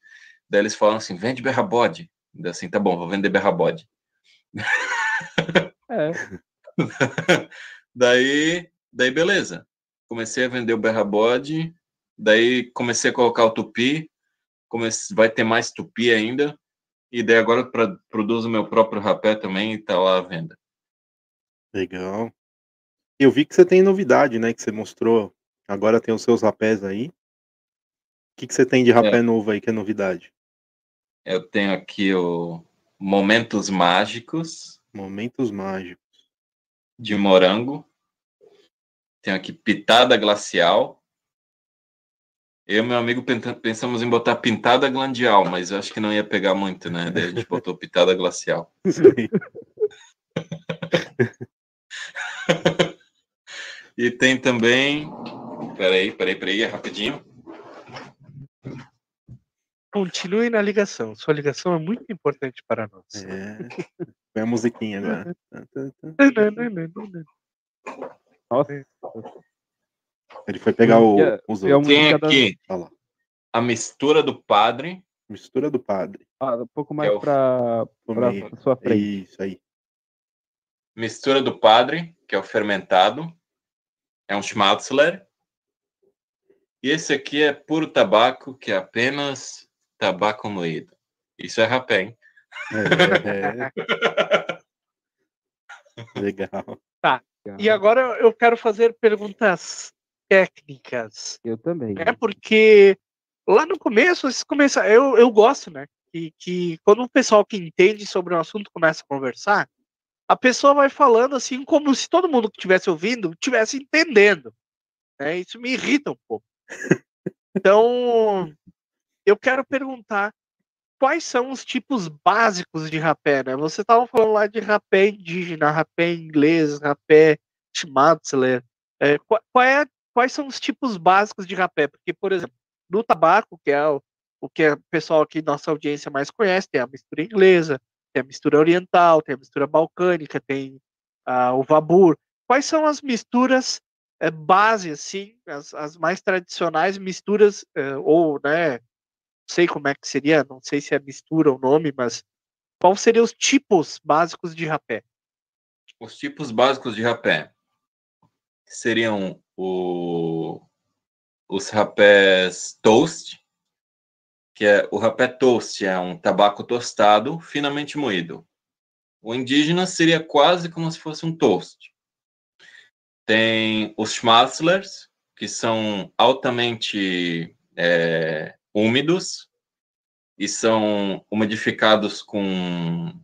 daí eles falam assim: vende Berrabode. Daí assim, tá bom, vou vender Berrabode. É. daí, daí beleza. Comecei a vender o Berrabode, daí comecei a colocar o Tupi, comecei, vai ter mais Tupi ainda, e daí agora pra, produzo meu próprio rapé também e tá lá à venda. Legal. Eu vi que você tem novidade, né? Que você mostrou. Agora tem os seus rapés aí. O que, que você tem de rapé novo aí que é novidade? Eu tenho aqui o Momentos Mágicos Momentos mágicos. de morango. Tenho aqui Pitada Glacial. Eu e meu amigo pensamos em botar Pintada Glandial, mas eu acho que não ia pegar muito, né? Daí a gente botou Pitada Glacial. Sei. E tem também. Peraí, peraí, peraí, é rapidinho. Continue na ligação. Sua ligação é muito importante para nós. É. Põe a musiquinha agora. Nossa. Ele foi pegar o, a- os outros. Tem aqui a mistura do padre, Mistura do padre. Ah, um pouco mais é o- pra, No pra meio. sua frente. Isso aí. mistura do padre, que é o fermentado, é um Schmatzler. E esse aqui é puro tabaco, que é apenas tabaco moído. Isso é rapé, hein? É, é. Legal. E agora eu quero fazer perguntas técnicas. Eu também. É porque lá no começo, vocês começam, eu, eu gosto, né? Que, que quando o pessoal que entende sobre um assunto começa a conversar, a pessoa vai falando assim como se todo mundo que estivesse ouvindo estivesse entendendo. Né? Isso me irrita um pouco. Então, eu quero perguntar quais são os tipos básicos de rapé, né? Você estava falando lá de rapé indígena, rapé inglês, rapé schmatzler. É, qual, qual é, quais são os tipos básicos de rapé? Porque, por exemplo, no tabaco, que é o, o que o pessoal aqui, nossa audiência mais conhece, tem a mistura inglesa, tem a mistura oriental, tem a mistura balcânica, tem o vabur. Quais são as misturas é, base, assim, as, as mais tradicionais misturas, é, ou, né, não sei como é que seria, não sei se é mistura o nome, mas quais seriam os tipos básicos de rapé? Os tipos básicos de rapé seriam o, os rapés toast, que é o rapé toast é um tabaco tostado finamente moído. O indígena seria quase como se fosse um toast. Tem os schmatzlers, que são altamente é, úmidos e são umidificados com,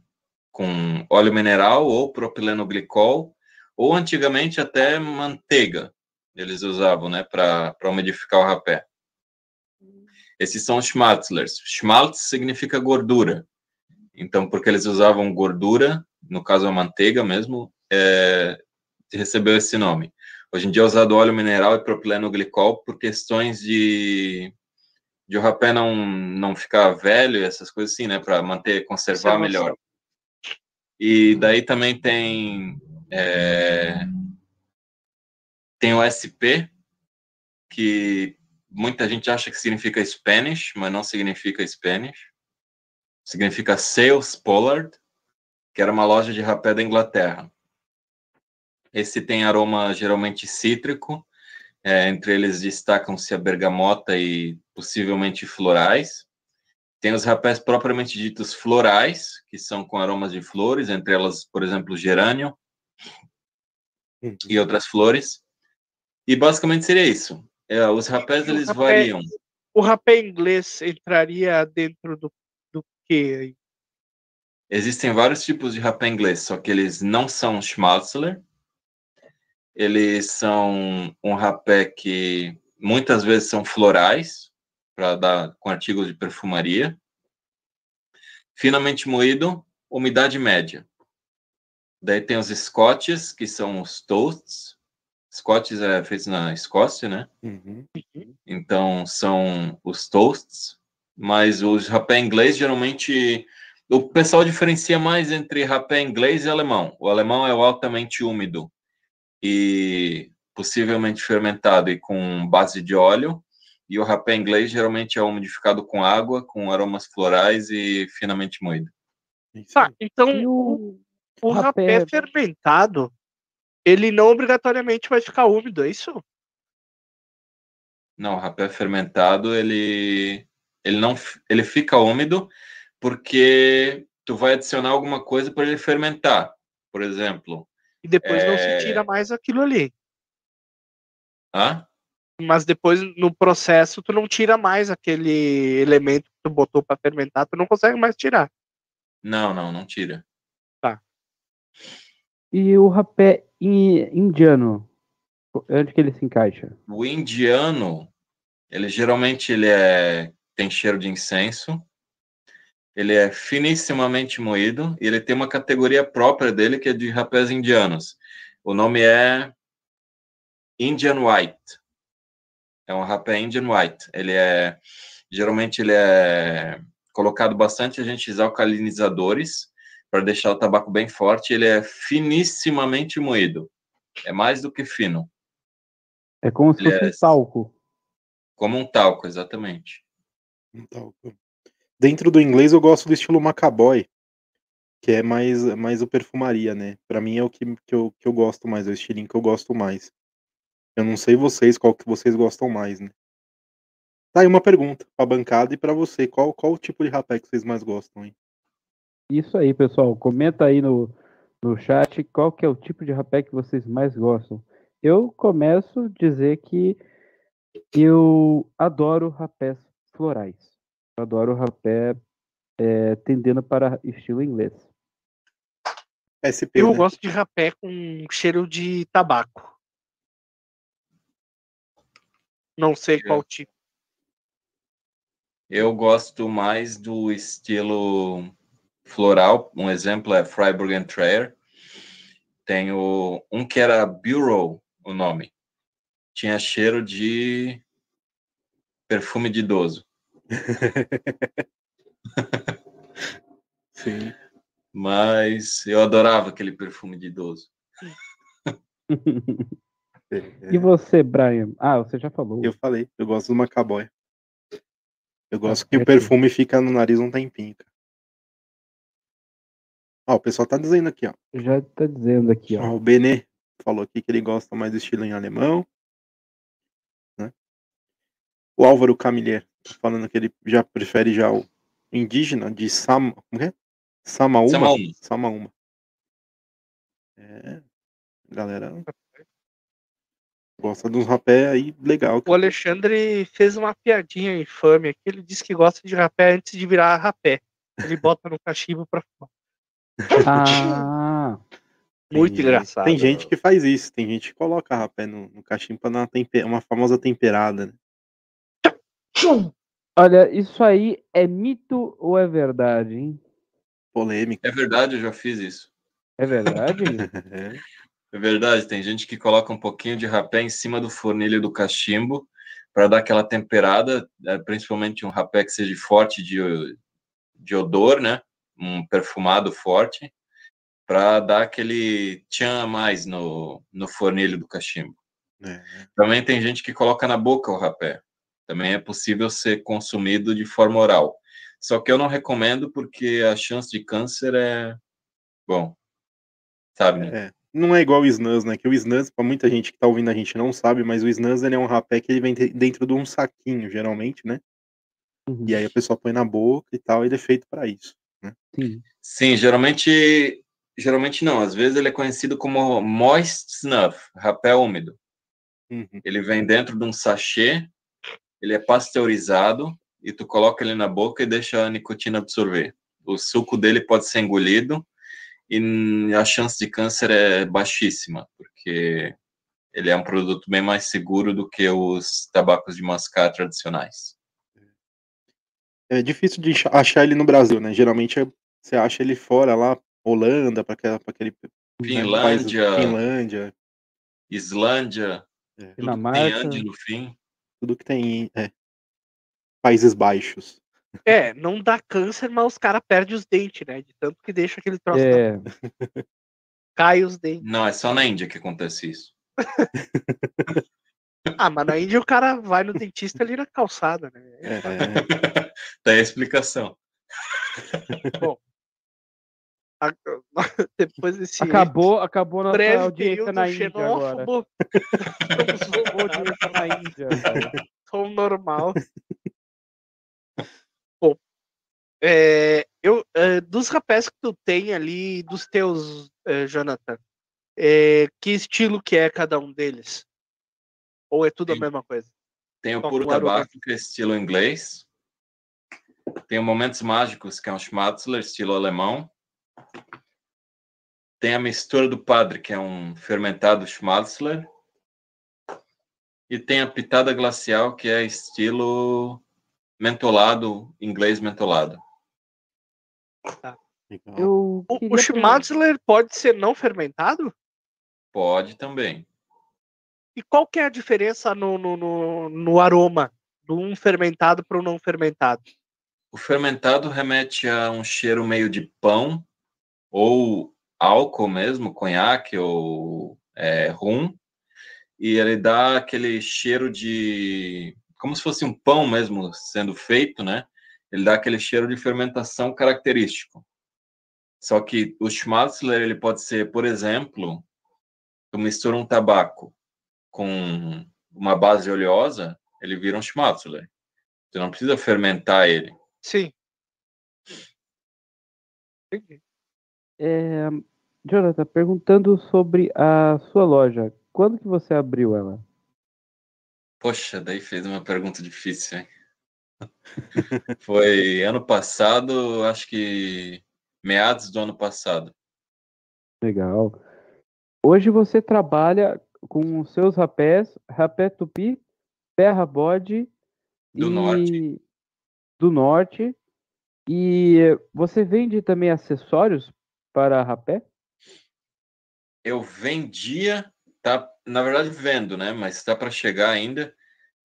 com óleo mineral ou propilenoglicol, ou antigamente até manteiga eles usavam né, para umidificar o rapé. Esses são os schmatzlers. Schmaltz significa gordura. Então, porque eles usavam gordura, no caso a manteiga mesmo, é, recebeu esse nome. Hoje em dia é usado óleo mineral e propilenoglicol por questões de, de o rapé não, não ficar velho e essas coisas assim, né? Para manter, conservar melhor. E daí também tem é, tem o SP, que muita gente acha que significa Spanish, mas não significa Spanish. Significa Sales Pollard, que era uma loja de rapé da Inglaterra. Esse tem aroma geralmente cítrico, é, entre eles destacam-se a bergamota e possivelmente florais. Tem os rapés propriamente ditos florais, que são com aromas de flores, entre elas, por exemplo, gerânio Uhum. e outras flores. E basicamente seria isso. É, os rapés, eles rapé- variam. O rapé inglês entraria dentro do, do que? Existem vários tipos de rapé inglês, só que eles não são Schmalzler. Eles são um rapé que muitas vezes são florais, para dar com artigos de perfumaria. finamente moído, umidade média. Daí tem os Scotches, que são os toasts. Scotches é feito na Escócia, né? Uhum. Então são os toasts, mas os rapé inglês geralmente o pessoal diferencia mais entre rapé inglês e alemão. O alemão é o altamente úmido e possivelmente fermentado e com base de óleo, e o rapé inglês geralmente é umidificado com água, com aromas florais e finamente moído. Tá, então E o, o o rapé rapé- fermentado, ele não obrigatoriamente vai ficar úmido, é isso? Não, o rapé fermentado, ele ele não ele fica úmido porque tu vai adicionar alguma coisa para ele fermentar. Por exemplo, E depois não É. se tira mais aquilo ali. ah? Mas depois, no processo, tu não tira mais aquele elemento que tu botou para fermentar, tu não consegue mais tirar. Não, não, não tira. E o rapé indiano, onde que ele se encaixa? O indiano, ele geralmente ele é tem cheiro de incenso. Ele é finissimamente moído e ele tem uma categoria própria dele que é de rapés indianos. O nome é Indian White. É um rapé Indian White. Ele é geralmente ele é colocado bastante agentes alcalinizadores para deixar o tabaco bem forte. Ele é finissimamente moído. É mais do que fino, É como se Ele fosse é- um talco. como um talco, exatamente. Então, dentro do inglês eu gosto do estilo Macaboy, que é mais, mais o perfumaria, né? Pra mim é o que, que, eu, que eu gosto mais, é o estilinho que eu gosto mais. Eu não sei vocês qual que vocês gostam mais, né? Tá aí uma pergunta pra bancada e pra você, qual, qual o tipo de rapé que vocês mais gostam, hein? Isso aí, pessoal. Comenta aí no, no chat qual que é o tipo de rapé que vocês mais gostam. Eu começo a dizer que eu adoro rapés florais. Eu adoro rapé é, tendendo para estilo inglês. SP, Eu né? gosto de rapé com cheiro de tabaco. Não sei Eu- qual tipo. Eu gosto mais do estilo floral. Um exemplo é Freiburg and Traer. Tem o, um que era Bureau, o nome. Tinha cheiro de perfume de idoso. Sim. Mas eu adorava aquele perfume de idoso. E você, Brian? Ah, você já falou. eu falei, eu gosto do Macaboy. Eu gosto Tá que o perfume fica no nariz um tempinho, cara. Ó, o pessoal tá dizendo aqui, ó. Já tá dizendo aqui, Ó, ó. o Benê falou aqui que ele gosta mais do estilo em alemão. Né? O Álvaro Camilher tá falando que ele já prefere já o indígena de Sam, como é? Samaúma. Samaúma. Samaúma. É, galera gosta de uns rapé aí legal. O Alexandre fez uma piadinha infame aqui. Ele disse que gosta de rapé antes de virar rapé. Ele bota no cachimbo pra fora. Ah, Muito Tem- engraçado. Tem gente que faz isso, tem gente que coloca rapé no, no cachimbo pra dar uma, tempe- uma famosa temperada. Né? olha, isso aí é mito ou é verdade, hein? Polêmica. É verdade, eu já fiz isso. É verdade? É. É verdade, tem gente que coloca um pouquinho de rapé em cima do fornilho do cachimbo para dar aquela temperada, eh, principalmente um rapé que seja forte de, de odor, né? Um perfumado forte, para dar aquele tchan a mais no, no fornilho do cachimbo. É. Também tem gente que coloca na boca o rapé. Também é possível ser consumido de forma oral. Só que eu não recomendo porque a chance de câncer é. Bom, sabe, né? É. Não é igual o Snus, né? Que o Snus, pra muita gente que tá ouvindo a gente não sabe, mas o Snus ele é um rapé que ele vem de- dentro de um saquinho, geralmente, né? Uhum, E aí a pessoa põe na boca e tal, e ele é feito pra isso. Sim. Sim, geralmente. Geralmente não. Às vezes ele é conhecido como moist snuff, rapé úmido. Uhum. Ele vem dentro de um sachê, ele é pasteurizado e tu coloca ele na boca e deixa a nicotina absorver. O suco dele pode ser engolido e a chance de câncer é baixíssima, porque ele é um produto bem mais seguro do que os tabacos de mascar tradicionais. É difícil de achar- ele no Brasil, né? Geralmente é- você acha ele fora lá, Holanda, para aquele país, Finlândia, Finlândia, Islândia, tudo que tem Dinamarca. No fim. tudo que tem é, Países Baixos. É, não dá câncer, mas os caras perdem os dentes, né? De tanto que deixa aquele troço. É, Cai os dentes. Não, é só na Índia que acontece isso. Ah, mas na Índia o cara vai no dentista ali na calçada, né? É, Daí a explicação. A- Depois desse acabou, acabou nossa breve audiência período na Índia agora. xenófobo, Acabou audiência na Índia. tom normal. Bom, é, eu, é, dos rapés que tu tem ali, dos teus, é, Jonathan, é, que estilo que é cada um deles? Ou é tudo a Sim. mesma coisa? Tem o Só puro tabaco, que é estilo inglês. Tem o Momentos Mágicos, que é um Schmatzler, estilo alemão. Tem a mistura do padre, que é um fermentado Schmatzler. E tem a pitada glacial, que é estilo mentolado, inglês mentolado. legal. Eu O, o Schmatzler pode ser não fermentado? Pode também. E qual que é a diferença no, no, no, no aroma do um fermentado para o não fermentado? O fermentado remete a um cheiro meio de pão ou álcool mesmo, conhaque ou é, rum, e ele dá aquele cheiro de como se fosse um pão mesmo sendo feito, né? Ele dá aquele cheiro de fermentação característico. Só que o Schmatzler ele pode ser, por exemplo, tu mistura um tabaco com uma base oleosa, ele vira um Schmatzler. Tu não precisa fermentar ele. Sim. Entendi. É, Jonathan, perguntando sobre a sua loja. Quando que você abriu ela? Poxa, daí fez uma pergunta difícil, hein? Foi ano passado, acho que meados do ano passado. Legal. Hoje você trabalha com os seus rapés, rapé tupi, terra bode Do e norte. do norte. E você vende também acessórios para rapé? Eu vendia, tá, na verdade vendo, né? Mas está para chegar ainda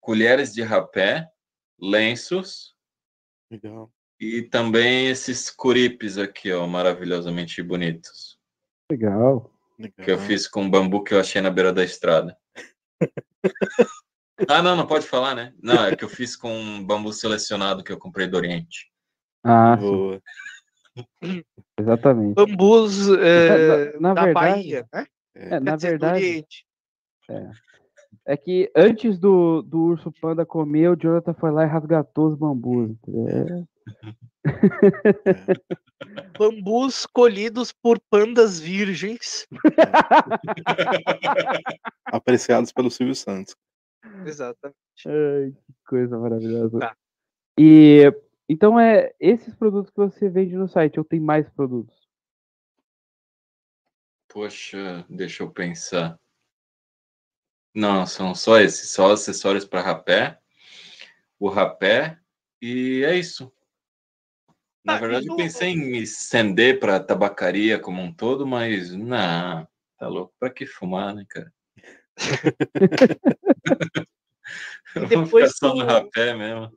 colheres de rapé, lenços Legal. e também esses curipes aqui, ó, maravilhosamente bonitos, Legal. Legal. que eu fiz com bambu que eu achei na beira da estrada. Ah, não, não pode falar, né? Não, é que eu fiz com um bambu selecionado que eu comprei do Oriente. Ah, sim, Boa. exatamente. Bambus é, Na- na da verdade- Bahia, né? É, na verdade, Oriente. É que antes do, do urso panda comer, o Jonathan foi lá e resgatou os bambus. entendeu? Bambus colhidos por pandas virgens. Apreciados pelo Silvio Santos. Exatamente. Ai, que coisa maravilhosa. Tá. E então é esses produtos que você vende no site, ou tem mais produtos? Poxa, deixa eu pensar. Não, são só esses, só acessórios para rapé, o rapé, e é isso. Na Ah, verdade, eu no- pensei em me estender para tabacaria como um todo, mas não, tá louco, para que fumar, né, cara? Eu vou ficar depois só no tu- rapé mesmo.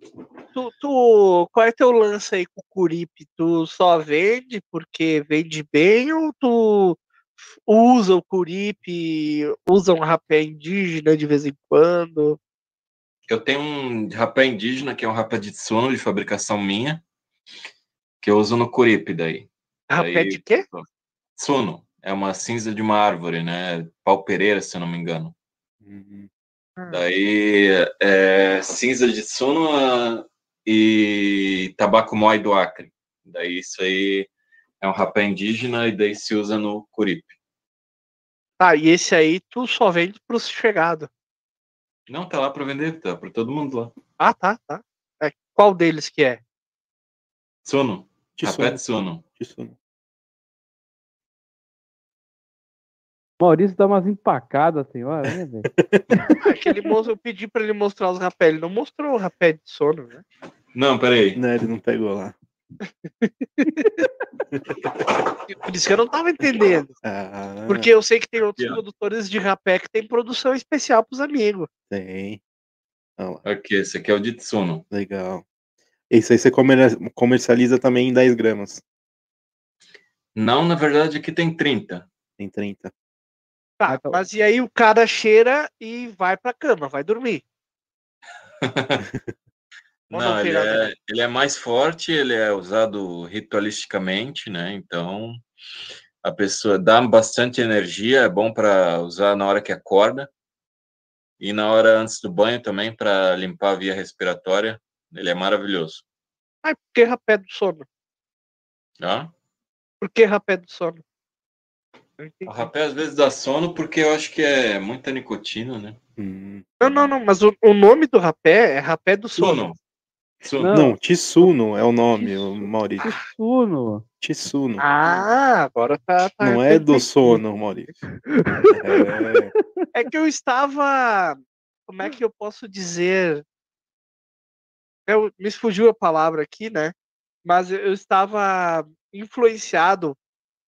Tu, tu- qual é teu lance aí com o Curipe? Tu só vende porque vende bem ou tu f- usa o Curipe, usa um rapé indígena de vez em quando? Eu tenho um rapé indígena, que é um rapé de tsuno de fabricação minha, que eu uso no Curipe daí. Rapé Aí- de quê? Tsuno é uma cinza de uma árvore, né? Pau pereira, se eu não me engano. Uhum. Daí é cinza de Tsuno ah, e tabaco mói do Acre. Daí isso aí é um rapé indígena e daí se usa no Curipe. Tá, e esse aí tu só vende pros chegados. Não, tá lá para vender, tá para todo mundo lá. Ah, tá, tá. É, qual deles que é? Tsuno, rapé Tsuno. Tsuno. Tsuno. Maurício dá umas empacadas, senhora, né, velho? Ah, Aquele moço, eu pedi pra ele mostrar os rapés, ele não mostrou o rapé de sono, né? Não, peraí. Não, ele não pegou lá. Por isso que eu não tava entendendo. Ah, Porque eu sei que tem outros Aqui, produtores de rapé que tem produção especial pros amigos. tem. Aqui, esse aqui é o de Tsuno. legal. Esse aí você comer- comercializa também em 10 gramas. Não, na verdade, aqui tem 30. Tem 30. Tá, Ah, tá. mas e aí o cara cheira e vai pra cama, vai dormir. Não ele é, ele é mais forte, ele é usado ritualisticamente, né? Então, a pessoa dá bastante energia, é bom para usar na hora que acorda e na hora antes do banho também para limpar a via respiratória. Ele é maravilhoso, Ai, por que rapé do sono? tá? Por que rapé do sono? O rapé às vezes dá sono porque eu acho que é muita nicotina, né? Hum. Não, não, não, mas o, o nome do rapé é rapé do sono. Sono. Não. Não, Tissuno é o nome, o Maurício. Suno. Tissuno. Ah, agora tá. tá Não é do sono, Maurício. É, É que eu estava. Como é que eu posso dizer? Eu, me fugiu a palavra aqui, né? Mas eu estava influenciado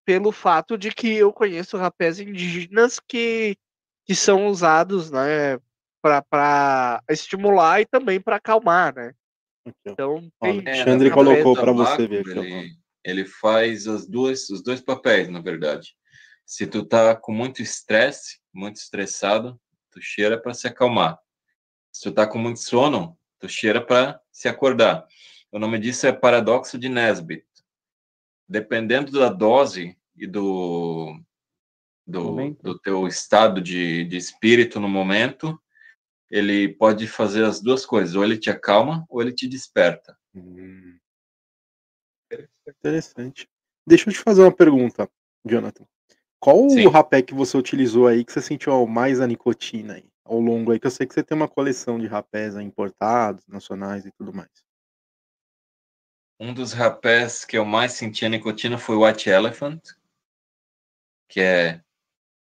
pelo fato de que eu conheço rapés indígenas que, que são usados, né? Para estimular e também para acalmar, né? Então, Olha, tem É, Alexandre rapés- colocou o você ver aqui. Ele, ele faz as duas, os dois papéis, na verdade. Se tu tá com muito estresse, muito estressado, tu cheira para se acalmar. Se tu tá com muito sono, tu cheira para se acordar. O nome disso é paradoxo de Nesbitt. Dependendo da dose e do do, Momento. do teu estado de, de espírito no momento, ele pode fazer as duas coisas, ou ele te acalma ou ele te desperta. Hum. Interessante. Deixa eu te fazer uma pergunta, Jonathan. Qual Sim. o rapé que você utilizou aí que você sentiu mais a nicotina aí, ao longo aí? Que eu sei que você tem uma coleção de rapés aí importados, nacionais e tudo mais. Um dos rapés que eu mais senti a nicotina foi o White Elephant, que é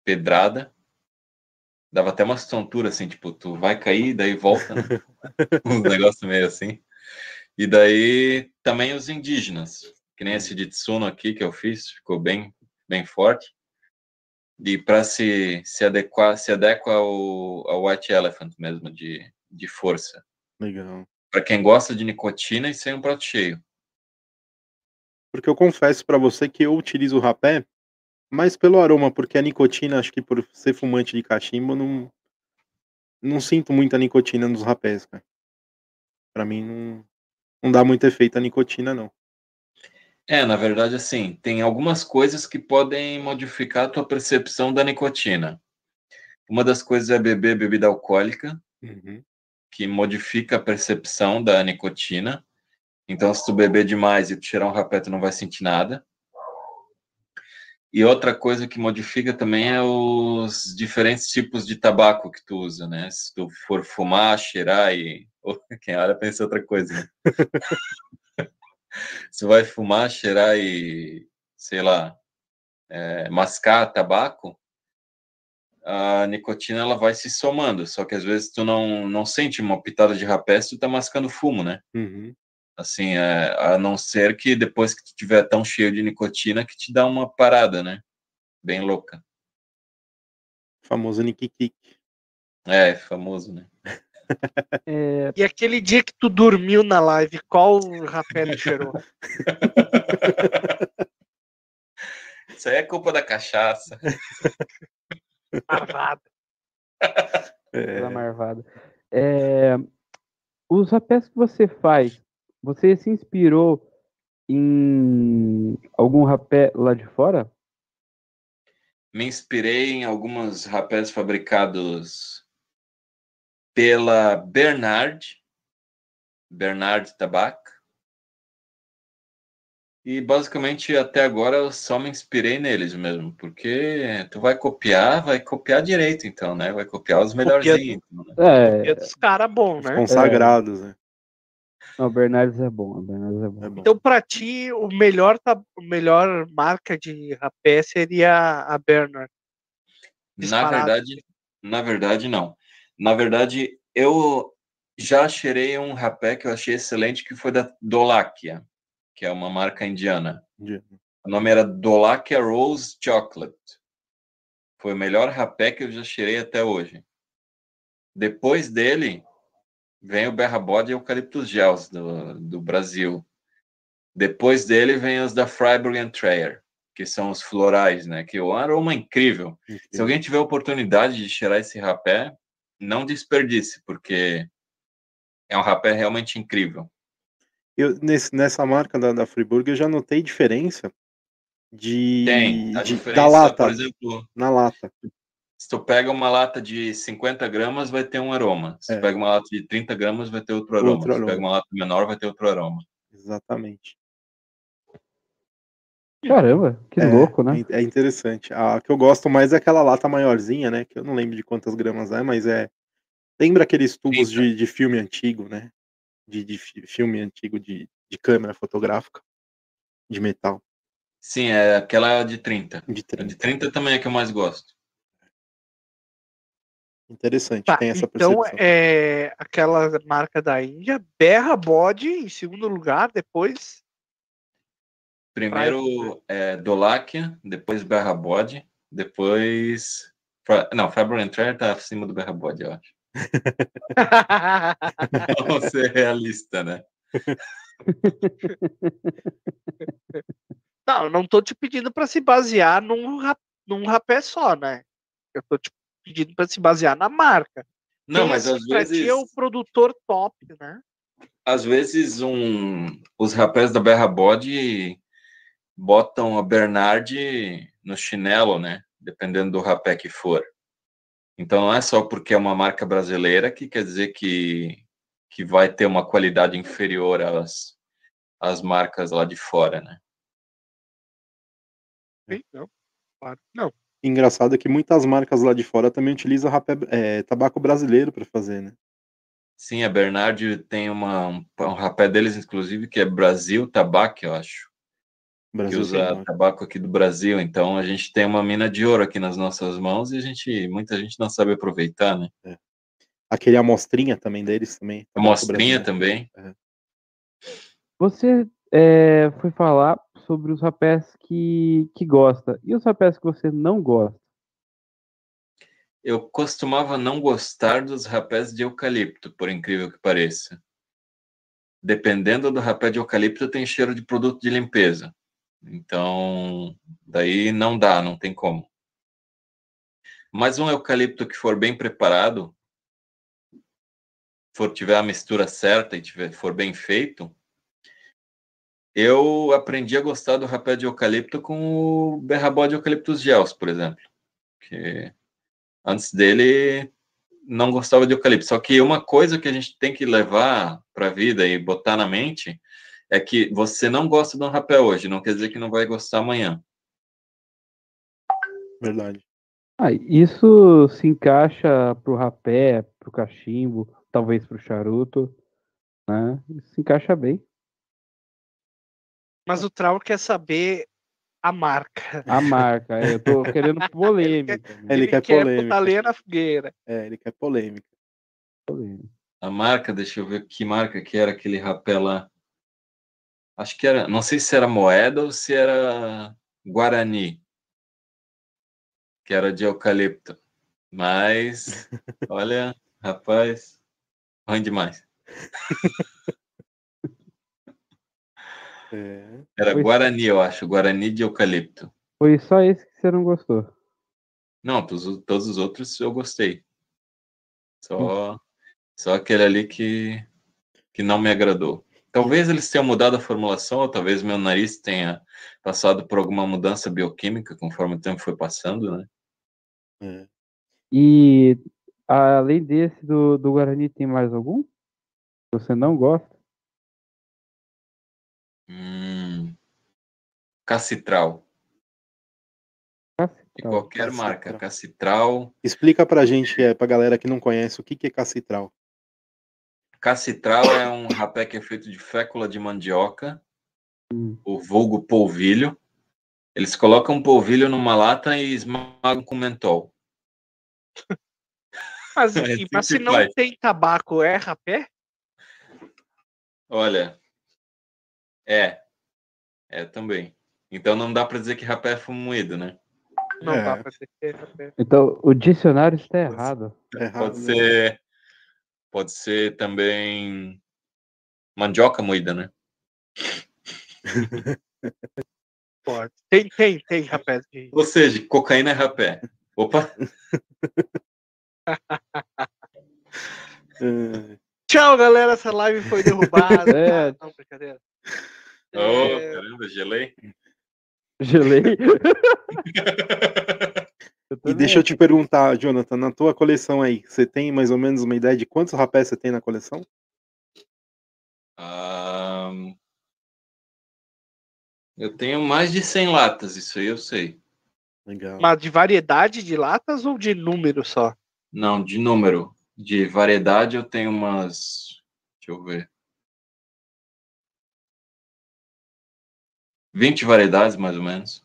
pedrada. Dava até umas tonturas, assim, tipo, tu vai cair, daí volta. né? um negócio meio assim. E daí também os indígenas, que nem esse de Tsuno aqui que eu fiz, ficou bem, bem forte. E para se, se adequar, se adequa ao, ao White Elephant mesmo, de, de força. Legal. Para quem gosta de nicotina, isso aí é um prato cheio. Porque eu confesso pra você que eu utilizo o rapé mais pelo aroma, porque a nicotina, acho que por ser fumante de cachimbo, eu não não sinto muita nicotina nos rapés, cara. Pra mim não não dá muito efeito a nicotina não. É, na verdade, assim, tem algumas coisas que podem modificar a tua percepção da nicotina. Uma das coisas é beber bebida alcoólica, Uhum. que modifica a percepção da nicotina. Então, se tu beber demais e tu cheirar um rapé, tu não vai sentir nada. E outra coisa que modifica também é os diferentes tipos de tabaco que tu usa, né? Se tu for fumar, cheirar e... Quem olha pensa outra coisa? Se vai fumar, cheirar e, sei lá, é, mascar tabaco, a nicotina ela vai se somando. Só que às vezes tu não, não sente uma pitada de rapé se tu tá mascando fumo, né? Uhum. Assim, é, a não ser que depois que tu tiver tão cheio de nicotina que te dá uma parada, né? Bem louca. Famoso Nikikik. É, famoso, né? É, E aquele dia que tu dormiu na live, qual rapé cheirou? Isso aí é culpa da cachaça. Marvado. É, da marvada. É, os rapés que você faz, você se inspirou em algum rapé lá de fora? Me inspirei em alguns rapés fabricados pela Bernard, Bernard Tabac. E basicamente até agora eu só me inspirei neles mesmo, porque tu vai copiar, vai copiar direito então, né? Vai copiar os melhorzinhos. então, né? É, dos caras bons, né? consagrados, né? Não, o Bernardes é bom, o Bernardes é bom. É bom. Então, pra ti, o melhor, o melhor marca de rapé seria a Bernard. Na verdade, na verdade não. Na verdade, eu Já cheirei um rapé que eu achei excelente, que foi da Dolakia, que é uma marca indiana. O nome era Dolakia Rose Chocolate. Foi o melhor rapé que eu já cheirei até hoje. Depois dele, vem o Berra Body Eucalyptus Gels do, do Brasil. Depois dele vem os da Freiburg and Trayer, que são os florais, né? Que é um aroma incrível. Se alguém tiver a oportunidade de cheirar esse rapé, não desperdice, porque é um rapé realmente incrível. Eu, nesse- nessa marca da, da Friburg, eu já notei diferença de, Tem a de- diferença, da lata, por exemplo, na lata. Se tu pega uma lata de 50 gramas, vai ter um aroma. Se É. tu pega uma lata de 30 gramas, vai ter outro aroma. Outro Se tu pega uma lata menor, vai ter outro aroma. Exatamente. Caramba, que É, louco, né? É interessante. A que eu gosto mais é aquela lata maiorzinha, né? Que eu não lembro de quantas gramas é, mas é. Lembra aqueles tubos de, de filme antigo, né? De, de fi- filme antigo de, de câmera fotográfica. De metal. Sim, é aquela de 30. De A 30. de 30 também é a que eu mais gosto. Interessante, Tá, tem essa então percepção. é aquela marca da Índia, berra bode em segundo lugar, depois Primeiro é Dolakia, depois Berra Body, depois. Não, Faber and Trayer tá acima do Berra Body, eu acho. Vamos ser realista, né? Não, eu não tô te pedindo para se basear num, num rapé só, né? Eu tô te pedindo para se basear na marca. Não, Quem, mas às pra vezes. é o produtor top, né? às vezes um, os rapés da Berra Body botam a Bernard no chinelo, né? Dependendo do rapé que for. Então não é só porque é uma marca brasileira que quer dizer que, que vai ter uma qualidade inferior às, às marcas lá de fora, né? Sim, Não, claro. Não. Engraçado é que muitas marcas lá de fora também utilizam rapé, é, tabaco brasileiro para fazer, né? Sim, a Bernard tem uma, um, um rapé deles, inclusive, que é Brasil Tabaco, eu acho. O que Brasil usa né? tabaco aqui do Brasil. Então a gente tem uma mina de ouro aqui nas nossas mãos e a gente, muita gente não sabe aproveitar, né? Aquele amostrinha também deles também. A tabaco mostrinha brasileiro. também. Você é, foi falar sobre os rapés que, que gosta. E os rapés que você não gosta? Eu costumava não gostar dos rapés de eucalipto, por incrível que pareça. Dependendo do rapé de eucalipto, tem cheiro de produto de limpeza. Então, daí não dá, não tem como. Mas um eucalipto que for bem preparado, for tiver a mistura certa e tiver, for bem feito, eu aprendi a gostar do rapé de eucalipto com o berrabó de eucaliptus gels, por exemplo. Que antes dele não gostava de eucalipto. Só que uma coisa que a gente tem que levar para a vida e botar na mente é que você não gosta de um rapé hoje, não quer dizer que não vai gostar amanhã. Verdade. Ah, isso se encaixa pro rapé, pro cachimbo, talvez pro charuto, né? Isso se encaixa bem. Mas o Trau quer saber a marca. A marca, é, eu tô querendo polêmica. né? Ele quer quer polêmica. na fogueira. É, ele quer polêmica. polêmica. A marca, deixa eu ver que marca que era aquele rapé lá. Acho que era, não sei se era moeda ou se era Guarani, que era de eucalipto. Mas, olha, rapaz, ruim demais. É, Era Pois- Guarani, eu acho, Guarani de eucalipto. Foi só esse que você não gostou. Não, todos, todos os outros eu gostei. Só, só aquele ali que, que não me agradou. Talvez eles tenham mudado a formulação, ou talvez meu nariz tenha passado por alguma mudança bioquímica conforme o tempo foi passando, né? é. E além desse do, do Guarani, tem mais algum? Que Você não gosta? Cacitral. De qualquer Cacitral. marca. Cacitral. Explica pra gente, é, pra galera que não conhece, o que, que é cacitral. Cacitral é um rapé que é feito de fécula de mandioca, Hum. o vulgo polvilho. Eles colocam polvilho numa lata e esmagam com mentol. Mas, É, e- mas se não vai. tem tabaco, é rapé? Olha, é, é também. Então não dá para dizer que rapé é fumo moído, né? Não É. dá pra dizer que é rapé. Então, o dicionário está errado. Tá errado, Pode ser, pode ser também mandioca moída, né? Pode. Tem, tem, tem rapé. de- Ou seja, cocaína é rapé. Opa, É, Tchau, galera. Essa live foi derrubada. É. Não, brincadeira. oh, É, caramba, gelei. Gelei. E deixa eu te perguntar, Jonathan, na tua coleção aí, você tem mais ou menos uma ideia de quantos rapés você tem na coleção? Ahn, eu tenho mais de 100 latas, isso aí eu sei. Legal. Mas de variedade de latas ou de número só? Não, de número. De variedade eu tenho umas. Deixa eu ver. 20 variedades, mais ou menos.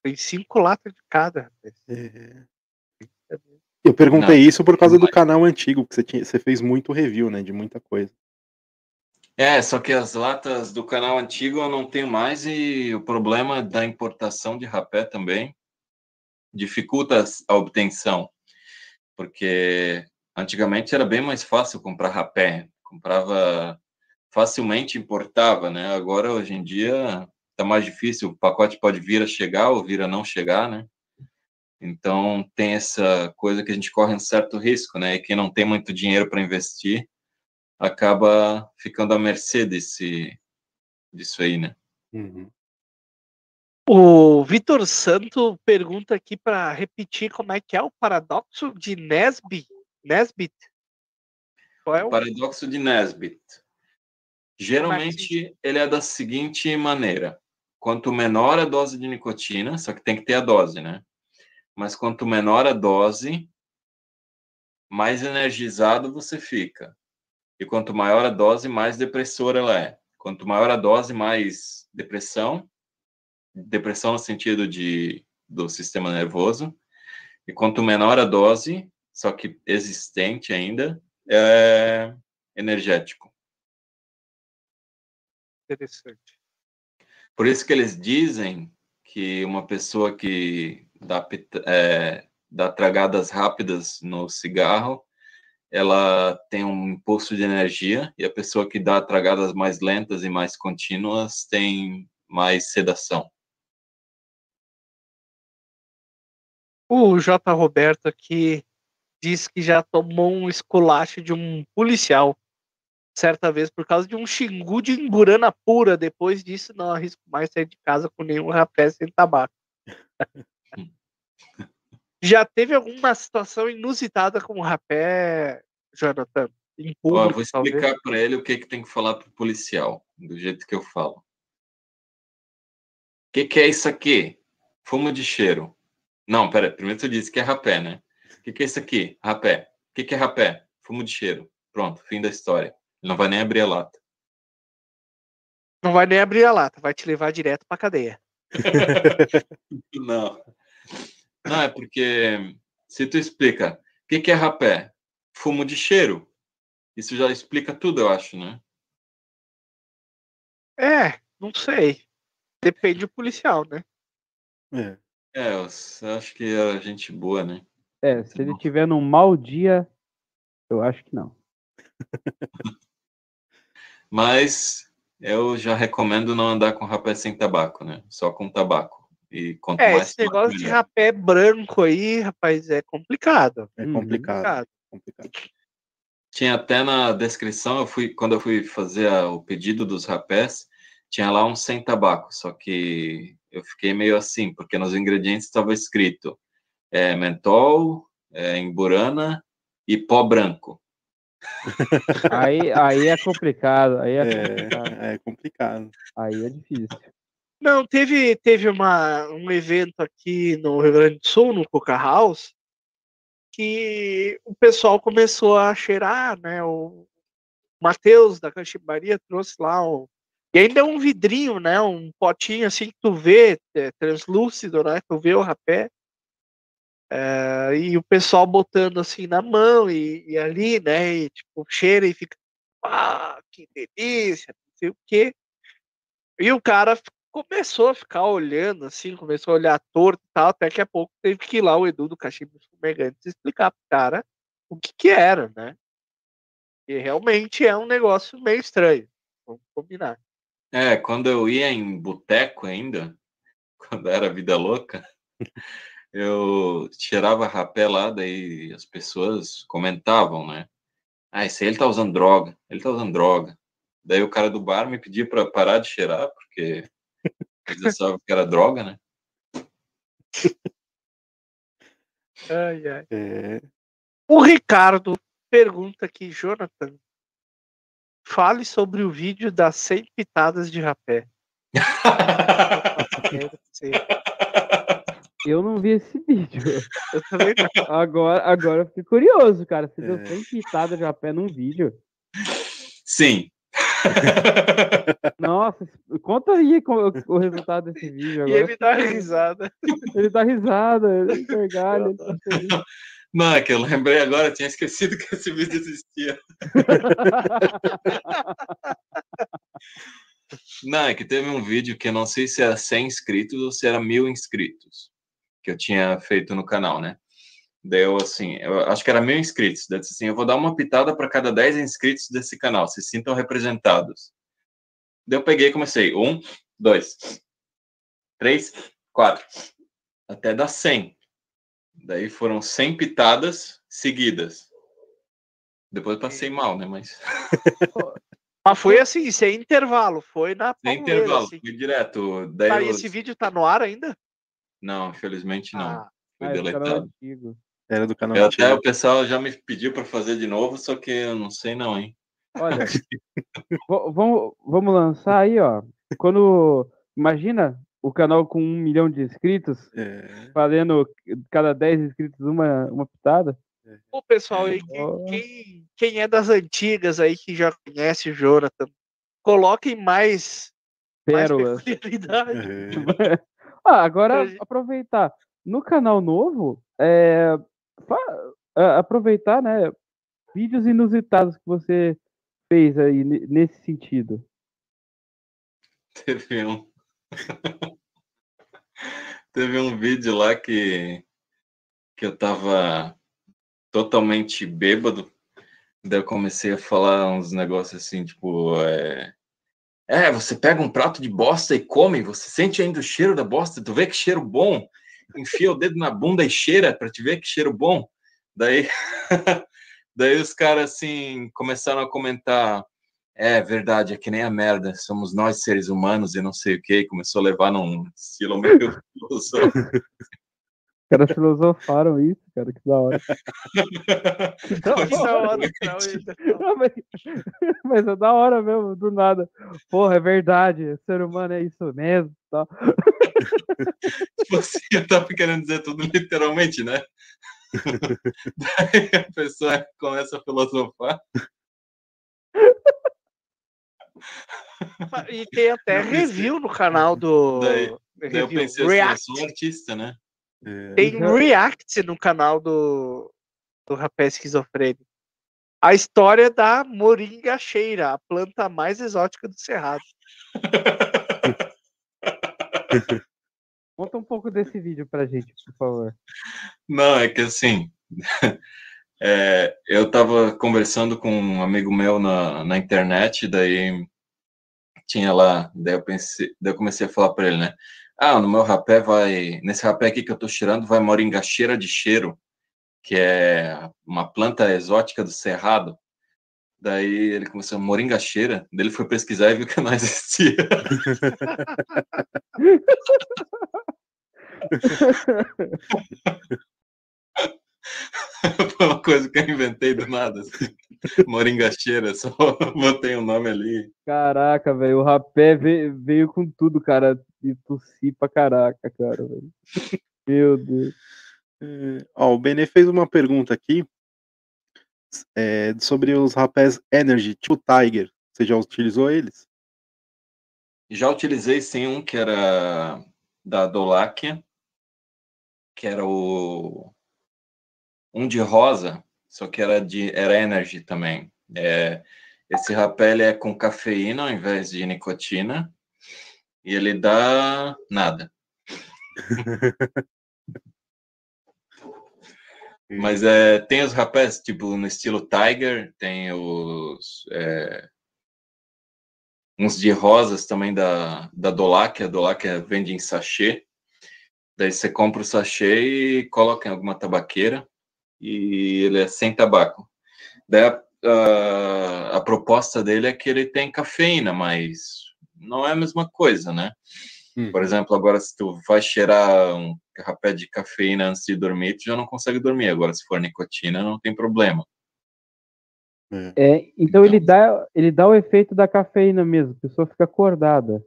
Tem cinco latas de cada. rapaz. É. Eu perguntei Não. isso por causa do canal antigo, que você, tinha, você fez muito review, né, de muita coisa. É, só que as latas do canal antigo eu não tenho mais e o problema da importação de rapé também dificulta a obtenção, porque antigamente era bem mais fácil comprar rapé, comprava facilmente importava, né? Agora hoje em dia tá mais difícil, o pacote pode vir a chegar ou vir a não chegar, né? Então tem essa coisa que a gente corre um certo risco, né? E quem não tem muito dinheiro para investir acaba ficando à mercê desse, disso aí, né? Uhum. O Vitor Santo pergunta aqui para repetir como é que é o paradoxo de Nesby. Nesbit. Qual é o Paradoxo de Nesbit. Geralmente ele é da seguinte maneira: quanto menor a dose de nicotina, só que tem que ter a dose, né? Mas quanto menor a dose, mais energizado você fica. E quanto maior a dose, mais depressora ela é. Quanto maior a dose, mais depressão. Depressão no sentido de do sistema nervoso. E quanto menor a dose, só que existente ainda, é energético. Interessante? Por isso que eles dizem que uma pessoa que dá, é, dá tragadas rápidas no cigarro, ela tem um impulso de energia, e a pessoa que dá tragadas mais lentas e mais contínuas tem mais sedação. O J. Roberto aqui diz que já tomou um esculacho de um policial certa vez por causa de um xingu de emburana pura. Depois disso, não arrisco mais sair de casa com nenhum rapé sem tabaco. já teve alguma situação inusitada com o rapé, Jonathan? Em Ó, público, eu vou explicar para ele o que, que tem que falar para o policial, do jeito que eu falo. O que, que é isso aqui? Fumo de cheiro. Não, pera, primeiro tu disse que é rapé, né? O que, que é isso aqui? Rapé. O que, que é rapé? Fumo de cheiro. Pronto, fim da história. Ele não vai nem abrir a lata. Não vai nem abrir a lata, vai te levar direto pra cadeia. Não. Não, é porque se tu explica o que, que é rapé? Fumo de cheiro. Isso já explica tudo, eu acho, né? É, não sei. Depende do policial, né? É. É, eu acho que é gente boa, né? É, se ele tiver num mau dia, eu acho que não. Mas eu já recomendo não andar com rapé sem tabaco, né? Só com tabaco. E quanto É, mais esse negócio de rapé branco aí, rapaz, é complicado. É Uhum. complicado, complicado. complicado. Tinha até na descrição, eu fui quando eu fui fazer a- o pedido dos rapés, tinha lá um sem tabaco, só que eu fiquei meio assim, porque nos ingredientes estava escrito é, mentol, é, emburana e pó branco. Aí, aí é complicado, aí é, complicado, É, é complicado. aí é difícil. Não, teve, teve uma, um evento aqui no Rio Grande do Sul, no Coca House, que o pessoal começou a cheirar, né? O Matheus da Canchimbaria trouxe lá um. E ainda é um vidrinho, né? Um potinho assim que tu vê, é, translúcido, né? Tu vê o rapé. É, e o pessoal botando assim na mão e, e, ali, né? E tipo, cheira e fica, ah, que delícia, não sei o quê. E o cara começou a ficar olhando assim, começou a olhar torto e tal, até que a pouco teve que ir lá o Edu do Cachimbo Fumegantes explicar pro cara o que que era, né? E realmente é um negócio meio estranho, vamos combinar. É, quando eu ia em boteco ainda, quando era vida louca, eu tirava rapé lá, daí as pessoas comentavam, né? Ah, esse aí ele tá usando droga, ele tá usando droga. Daí o cara do bar me pedia para parar de cheirar, porque eles achavam que era droga, né? Ai, ai. É, O Ricardo pergunta aqui, Jonathan, fale sobre o vídeo das 100 pitadas de rapé. Eu não vi esse vídeo. Agora, agora eu fiquei curioso, cara. Você deu É. 100 pitadas de rapé num vídeo. Sim. Nossa, conta aí co- o, resultado desse vídeo E agora. ele dá risada. Ele dá risada, ele gargalha, ele tá é que eu lembrei agora, eu tinha esquecido que esse vídeo existia. Não, é que teve um vídeo que eu não sei se era 100 inscritos ou se era mil inscritos, que eu tinha feito no canal, né? Deu assim, eu acho que era mil inscritos. Daí eu disse assim, eu vou dar uma pitada para cada 10 inscritos desse canal, se sintam representados. Daí eu peguei e comecei, um, dois, três, quatro, até dar 100. Daí foram 100 pitadas seguidas. Depois passei mal, né? Mas Mas foi assim, sem intervalo, foi na sem intervalo, assim. fui direto. Daí Tá, eu- esse vídeo tá no ar ainda? Não, infelizmente não. Ah, Foi Ah, é deletado. era do canal Eu até antigo. o pessoal já me pediu para fazer de novo, só que eu não sei não, hein? Olha, vamos, vamos lançar aí, ó. Quando. Imagina o canal com um milhão de inscritos, É, valendo cada 10 inscritos uma, uma pitada. Ô, pessoal, aí, quem, quem, quem é das antigas aí que já conhece o Jonathan, coloquem mais, mais Pérolas. é, Ah, agora Pra- aproveitar. No canal novo, é, aproveitar, né? Vídeos inusitados que você fez aí ne- nesse sentido. Teve um. Teve um vídeo lá que, que eu tava totalmente bêbado. Daí eu comecei a falar uns negócios assim, tipo, é... é, você pega um prato de bosta e come, você sente ainda o cheiro da bosta, tu vê que cheiro bom, enfia o dedo na bunda e cheira pra te ver que cheiro bom. Daí, daí os caras assim começaram a comentar, é verdade, é que nem a merda, somos nós seres humanos e não sei o que, começou a levar num estilo meio. Os caras filosofaram isso, cara, que da hora. Que da Que da hora, ainda. Ah, mas, mas é da hora mesmo, do nada. Porra, é verdade, o ser humano é isso mesmo. Tal. Tipo assim, eu tava querendo dizer tudo literalmente, né? Daí a pessoa começa a filosofar. E tem até review no canal do. Daí- Daí eu review, pensei assim, eu sou um artista, né? É. Tem Já- react no canal do, do rapaz esquizofrênico. A história da moringacheira, a planta mais exótica do Cerrado. Conta um pouco desse vídeo pra gente, por favor. Não, é que assim, é, eu tava conversando com um amigo meu na, na internet, daí tinha lá, daí eu pensei, daí eu comecei a falar para ele, né? Ah, no meu rapé vai, nesse rapé aqui que eu tô cheirando, vai moringacheira de cheiro, que é uma planta exótica do cerrado. Daí ele começou, moringacheira, daí ele foi pesquisar e viu que não existia. Foi uma coisa que eu inventei do nada. Assim. Moringacheira, só botei o nome ali. Caraca, velho, o rapé veio, veio com tudo, cara. E tossi pra caraca, cara, velho. Meu Deus. É, ó, o Benê fez uma pergunta aqui é, sobre os rapés Energy, tipo Tiger. Você já utilizou eles? Já utilizei sim um que era da Doláquia, que era o um de rosa, só que era de era energy também. É, esse rapé ele é com cafeína ao invés de nicotina e ele dá nada. Mas é, tem os rapés, tipo, no estilo Tiger, tem os. É, uns de rosas também da, da Dolac, a Dolac é, vende em sachê. Daí você compra o sachê e coloca em alguma tabaqueira e ele é sem tabaco. Daí a, a, a proposta dele é que ele tem cafeína, mas não é a mesma coisa, né? Hum. Por exemplo, agora se tu vai cheirar um rapé de cafeína antes de dormir, tu já não consegue dormir. Agora, se for nicotina, não tem problema. É, é então, então, ele dá ele dá o efeito da cafeína mesmo, a pessoa fica acordada.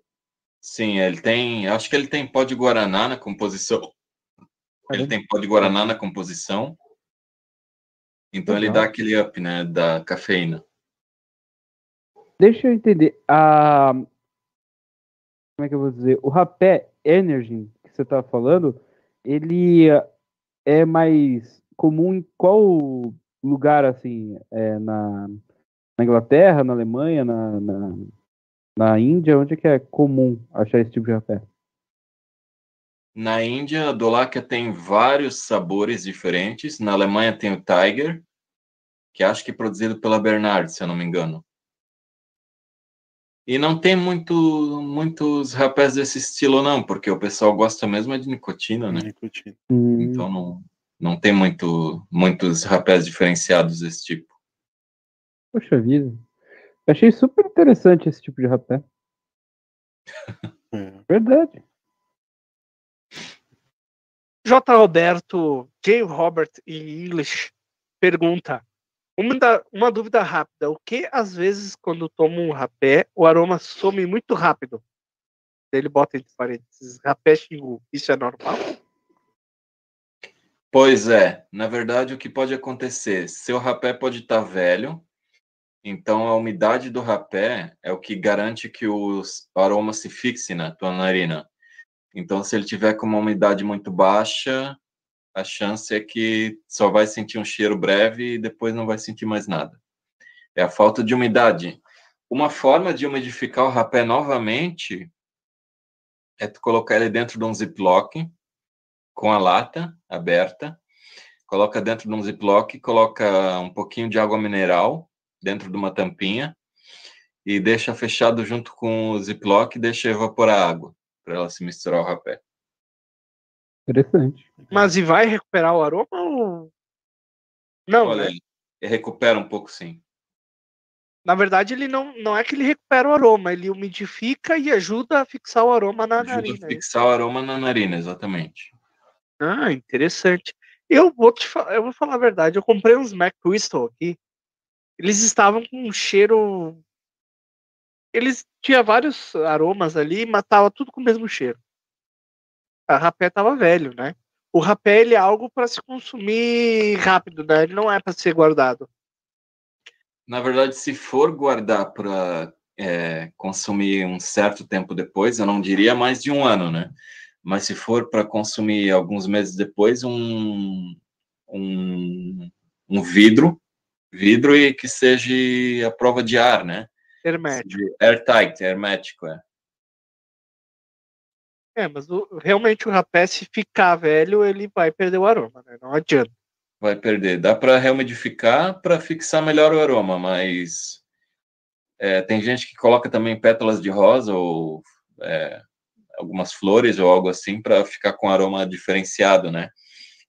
Sim, ele tem. Acho que ele tem pó de guaraná na composição. Ele tem pó de guaraná na composição. Então Legal. ele dá aquele up, né, da cafeína. Deixa eu entender. A como é que eu vou dizer? O rapé Energy que você está falando, ele é mais comum em qual lugar, assim, é na, na Inglaterra, na Alemanha, na, na, na Índia, onde é que é comum achar esse tipo de rapé? Na Índia, a Doláquia tem vários sabores diferentes. Na Alemanha tem o Tiger, que acho que é produzido pela Bernard, se eu não me engano. E não tem muito, muitos rapés desse estilo, não, porque o pessoal gosta mesmo é de nicotina, né? Nicotina. Hum. Então não, não tem muito, muitos rapés diferenciados desse tipo. Poxa vida. Eu achei super interessante esse tipo de rapé. É. Verdade. J. Roberto, J. Robert em English pergunta: uma, da, uma dúvida rápida. O que, às vezes, quando tomo um rapé, o aroma some muito rápido? Ele bota entre parênteses, rapé xingu. Isso é normal? Pois é. Na verdade, o que pode acontecer? Seu rapé pode estar tá velho, então a umidade do rapé é o que garante que o aroma se fixe na tua narina. Então, se ele tiver com uma umidade muito baixa, a chance é que só vai sentir um cheiro breve e depois não vai sentir mais nada. É a falta de umidade. Uma forma de umidificar o rapé novamente é tu colocar ele dentro de um ziplock com a lata aberta, coloca dentro de um ziplock, coloca um pouquinho de água mineral dentro de uma tampinha e deixa fechado junto com o ziplock e deixa evaporar água para ela se misturar ao rapé. Interessante. Mas e vai recuperar o aroma ou. Não, Olha, né? recupera um pouco sim. Na verdade, ele não, não é que ele recupera o aroma, ele umidifica e ajuda a fixar o aroma na ajuda narina. A é fixar o aroma na narina, exatamente. Ah, interessante. Eu vou te eu vou falar a verdade, eu comprei uns Mac Crystal aqui. Eles estavam com um cheiro. Eles tinham vários aromas ali, mas tava tudo com o mesmo cheiro a rapé tava velho, né? O rapé ele é algo para se consumir rápido, né? Ele não é para ser guardado. Na verdade, se for guardar para é, consumir um certo tempo depois, eu não diria mais de um ano, né? Mas se for para consumir alguns meses depois, um, um, um vidro, vidro e que seja a prova de ar, né? Hermético. Airtight, hermético, é. É, mas o, realmente o rapé, se ficar velho, ele vai perder o aroma, né? Não adianta. Vai perder. Dá para reumedificar para fixar melhor o aroma, mas é, tem gente que coloca também pétalas de rosa ou é, algumas flores ou algo assim para ficar com aroma diferenciado, né?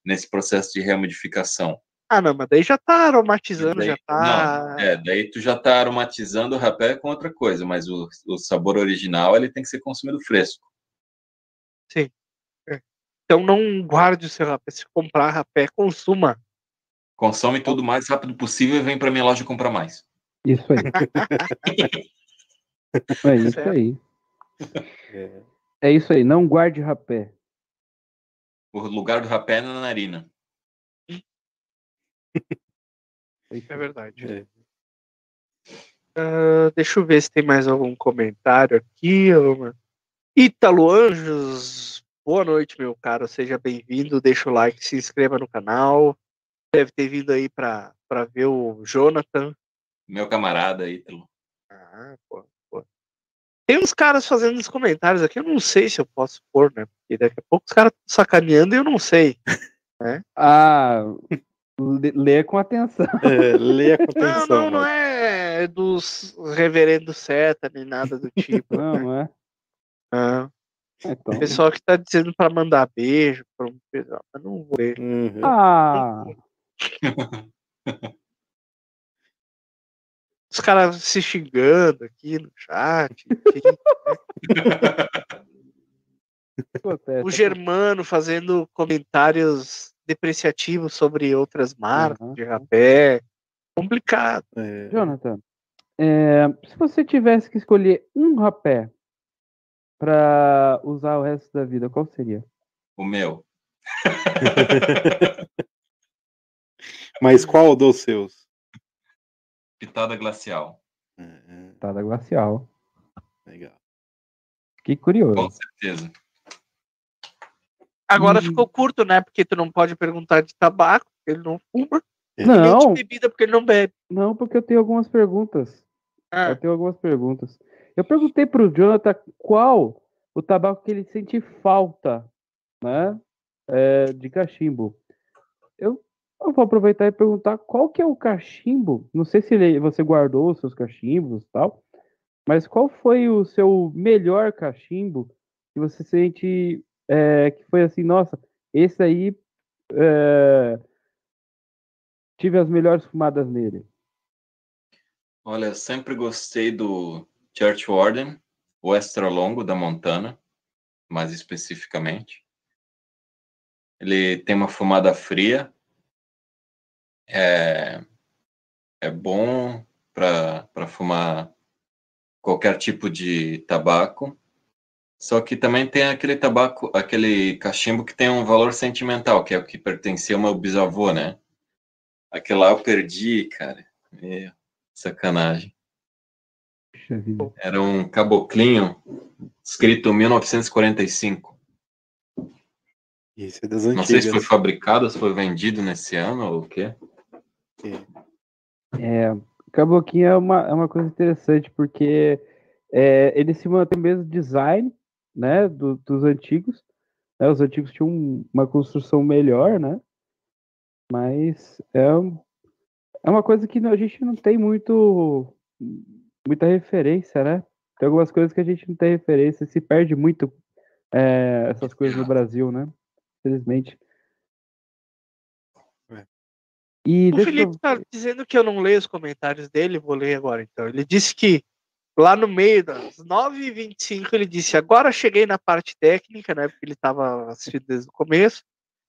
Nesse processo de reumedificação. Ah, não, mas daí já tá aromatizando, daí, já tá. Não, é, daí tu já tá aromatizando o rapé com outra coisa, mas o, o sabor original ele tem que ser consumido fresco. Sim. É. Então não guarde o seu rapé. Se comprar rapé, consuma. Consome tudo o mais rápido possível e vem para minha loja comprar mais. Isso aí. é isso aí. É. é isso aí. Não guarde rapé. O lugar do rapé é na narina. É verdade. É. Uh, deixa eu ver se tem mais algum comentário aqui. Uma... Ítalo Anjos, boa noite, meu caro. Seja bem-vindo. Deixa o like, se inscreva no canal. deve ter vindo aí pra, pra ver o Jonathan. Meu camarada Ítalo. Ah, pô, pô. Tem uns caras fazendo os comentários aqui, eu não sei se eu posso pôr, né? Porque daqui a pouco os caras estão sacaneando e eu não sei. Ah, lê, lê com atenção. É, leia com Não, atenção. não, não mas- é dos reverendo seta nem nada do tipo. Não, não é? Ah, Então. pessoal que tá dizendo pra mandar beijo pra um pessoal, mas não vou ler. Uhum. Ah, Os caras se xingando aqui no chat. enfim. acontece. o Germano fazendo comentários depreciativos sobre outras marcas Aham. de rapé. Complicado. É. Jonathan, é, se você tivesse que escolher um rapé pra usar o resto da vida, qual seria? O meu. Mas qual dos seus? Pitada glacial. Uhum, Tá da glacial. Legal. Que curioso. Com certeza. Agora Hum. ficou curto, né? Porque tu não pode perguntar de tabaco, porque ele não fuma. Nem Não, de bebida, porque ele não bebe. não, porque eu tenho algumas perguntas. Ah, Eu tenho algumas perguntas. Eu perguntei pro Jonathan qual o tabaco que ele sente falta, né? é, de cachimbo. Eu, eu vou aproveitar e perguntar qual que é o cachimbo. Não sei se ele- você guardou os seus cachimbos e tal, mas qual foi o seu melhor cachimbo que você sente é, que foi assim, nossa, esse aí é, tive as melhores fumadas nele. Olha, eu sempre gostei do Church Warden, o extra longo da Montana, mais especificamente. Ele tem uma fumada fria. É, é bom para fumar qualquer tipo de tabaco. Só que também tem aquele tabaco, aquele cachimbo que tem um valor sentimental, que é o que pertencia ao meu bisavô, né? Aquele lá eu perdi, cara. Meu, sacanagem. Era um caboclinho escrito 1945. Isso é das Não sei antigas. se foi fabricado, se foi vendido nesse ano ou o quê. É, Caboclinho é uma, é uma coisa interessante, porque é, ele se mantém o mesmo design, né, do- dos antigos. né, os antigos tinham um- uma construção melhor, né? Mas é, é uma coisa que a gente não tem muito muita referência, né? Tem algumas coisas que a gente não tem referência, se perde muito é, essas coisas no Brasil, né? Infelizmente. É. E o eu- Felipe tá dizendo que eu não leio os comentários dele, vou ler agora então. Ele disse que lá no meio das 9h25 ele disse, agora cheguei na parte técnica, né? Porque ele estava assistindo desde o começo.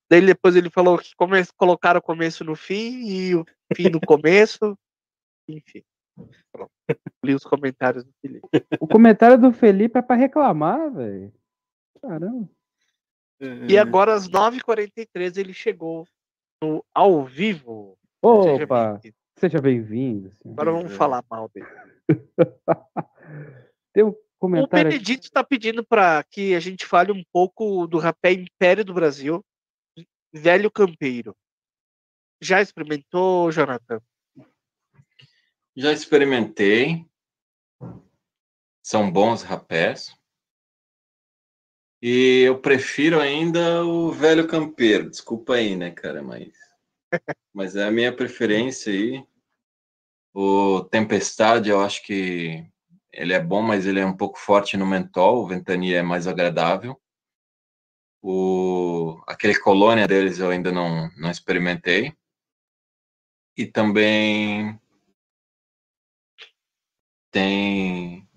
Daí depois ele falou que come... colocaram o começo no fim e o fim no começo. Enfim. Pronto. Li os comentários do Felipe. O comentário do Felipe é pra reclamar, velho. Caramba. E agora às 9h43 ele chegou no ao vivo. Seja Opa, bem-vindo. Seja bem-vindo. senhor. Agora vamos É. falar mal dele. Tem um O comentário. aqui- Benedito está pedindo para que a gente fale um pouco do rapé Império do Brasil, Velho Campeiro. Já experimentou, Jonathan? Já experimentei. São bons rapés. E eu prefiro ainda o velho campeiro. Desculpa aí, né, cara, mas mas é a minha preferência aí. O Tempestade, eu acho que ele é bom, mas ele é um pouco forte no mentol, o Ventania é mais agradável. O aquele colônia deles eu ainda não não experimentei. E também tem.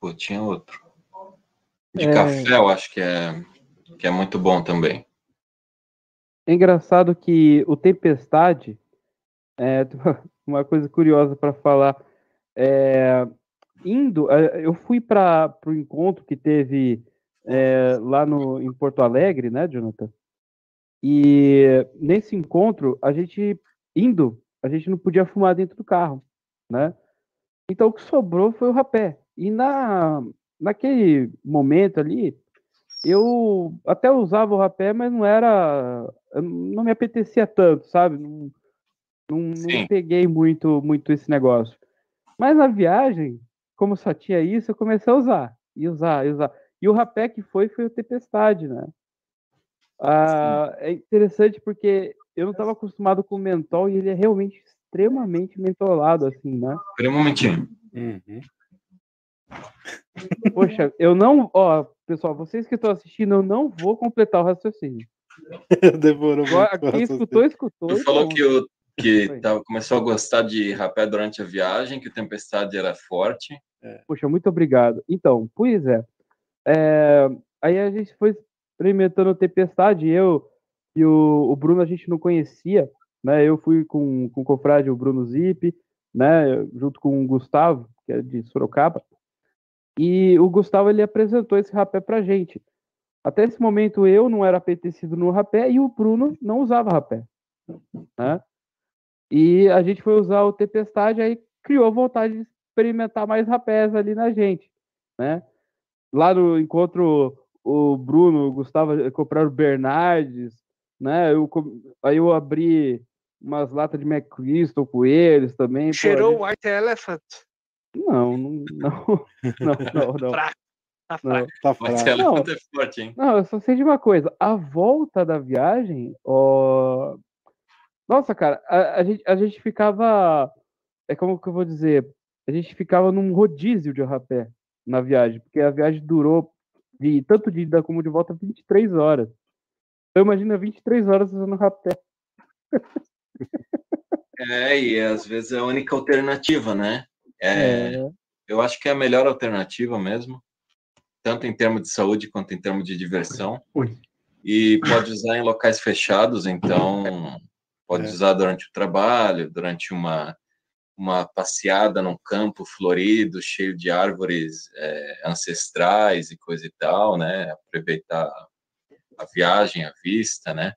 Pô, tinha outro. De É. café, eu acho que é, que é muito bom também. É engraçado que o Tempestade, é, uma coisa curiosa para falar, é, indo, é, eu fui para o encontro que teve é, lá no, em Porto Alegre, né, Jonathan? E nesse encontro, a gente indo, a gente não podia fumar dentro do carro, né? Então o que sobrou foi o rapé. E na, naquele momento ali, eu até usava o rapé, mas não era. Não me apetecia tanto, sabe? Não, Não, não peguei muito, muito esse negócio. Mas na viagem, como só tinha isso, eu comecei a usar. E usar, e usar. E o rapé que foi, foi o Tempestade, né? Ah, é interessante porque eu não estava acostumado com o mentol e ele é realmente extremamente mentolado, assim, né? Um momentinho. Uhum. Poxa, eu não. Ó, pessoal, vocês que estão assistindo, eu não vou completar o raciocínio. Demorou Agora, muito. quem escutou, escutou. Tu falou pronto. que, o, que tava, começou a gostar de rapé durante a viagem, que o tempestade era forte. Poxa, muito obrigado. Então, pois é. É, aí a gente foi experimentando Tempestade, eu e o, o Bruno a gente não conhecia, né? Eu fui com, com o confrade, o Bruno Zip, né? Junto com o Gustavo, que é de Sorocaba. E o Gustavo ele apresentou esse rapé pra gente. Até esse momento eu não era apetecido no rapé e o Bruno não usava rapé, né? E a gente foi usar o Tempestade, aí criou vontade de experimentar mais rapés ali na gente, né? Lá no encontro, o Bruno, o Gustavo eh, compraram Bernardes, né? Eu, aí eu abri umas latas de McChrystal com eles também. pô, Cheirou gente- White Elephant. Não, não, não, não, não, não. Fraco. Tá não. fraco. Tá Mas fraco. Não. é forte, hein? Não, eu só sei de uma coisa. A volta da viagem, ó... Nossa, cara, a, a gente, a gente ficava. É como que eu vou dizer? A gente ficava num rodízio de rapé na viagem, porque a viagem durou de tanto de ida como de volta 23 horas. Então imagina 23 horas usando rapé. É, e às vezes é a única alternativa, né? É, É, Eu acho que é a melhor alternativa mesmo, tanto em termos de saúde quanto em termos de diversão. Ui. E pode usar em locais fechados, então pode É. usar durante o trabalho, durante uma, uma passeada num campo florido, cheio de árvores é, ancestrais e coisa e tal, né? Aproveitar a viagem, a vista, né?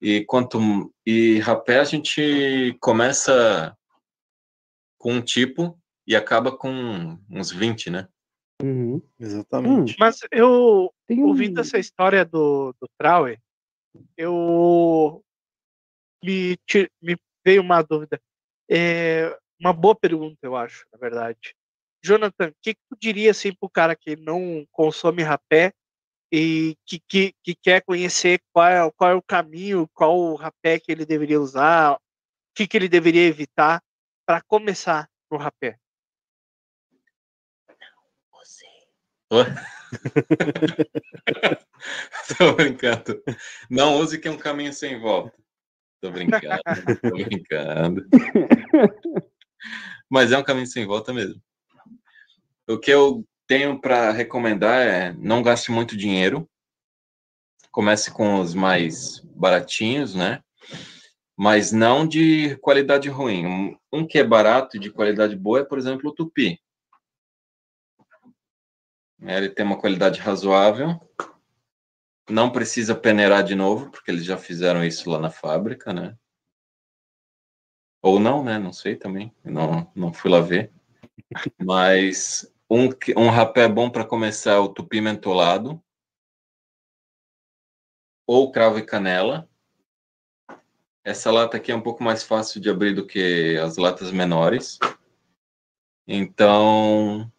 E quanto e rapé a gente começa com um tipo e acaba com uns 20, né? uhum. Exatamente. Mas eu, Tem um... ouvindo essa história do, do Trauer, eu me, me veio uma dúvida. É uma boa pergunta, eu acho, na verdade. Jonathan, o que, que tu diria assim pro cara que não consome rapé e que, que, que quer conhecer qual é, qual é o caminho, qual o rapé que ele deveria usar, o que, que ele deveria evitar para começar no rapé? Oi? Tô brincando. Não use que é um caminho sem volta. Tô brincando, tô brincando. Mas é um caminho sem volta mesmo. O que eu tenho para recomendar é não gaste muito dinheiro. Comece com os mais baratinhos, né? Mas não de qualidade ruim. Um, que é barato e de qualidade boa é, por exemplo, o tupi. É, Ele tem uma qualidade razoável. Não precisa peneirar de novo, porque eles já fizeram isso lá na fábrica, né? Ou não, né? Não sei também. Não, não fui lá ver. Mas um, um rapé bom para começar é o tupi mentolado. Ou cravo e canela. Essa lata aqui é um pouco mais fácil de abrir do que as latas menores. Então,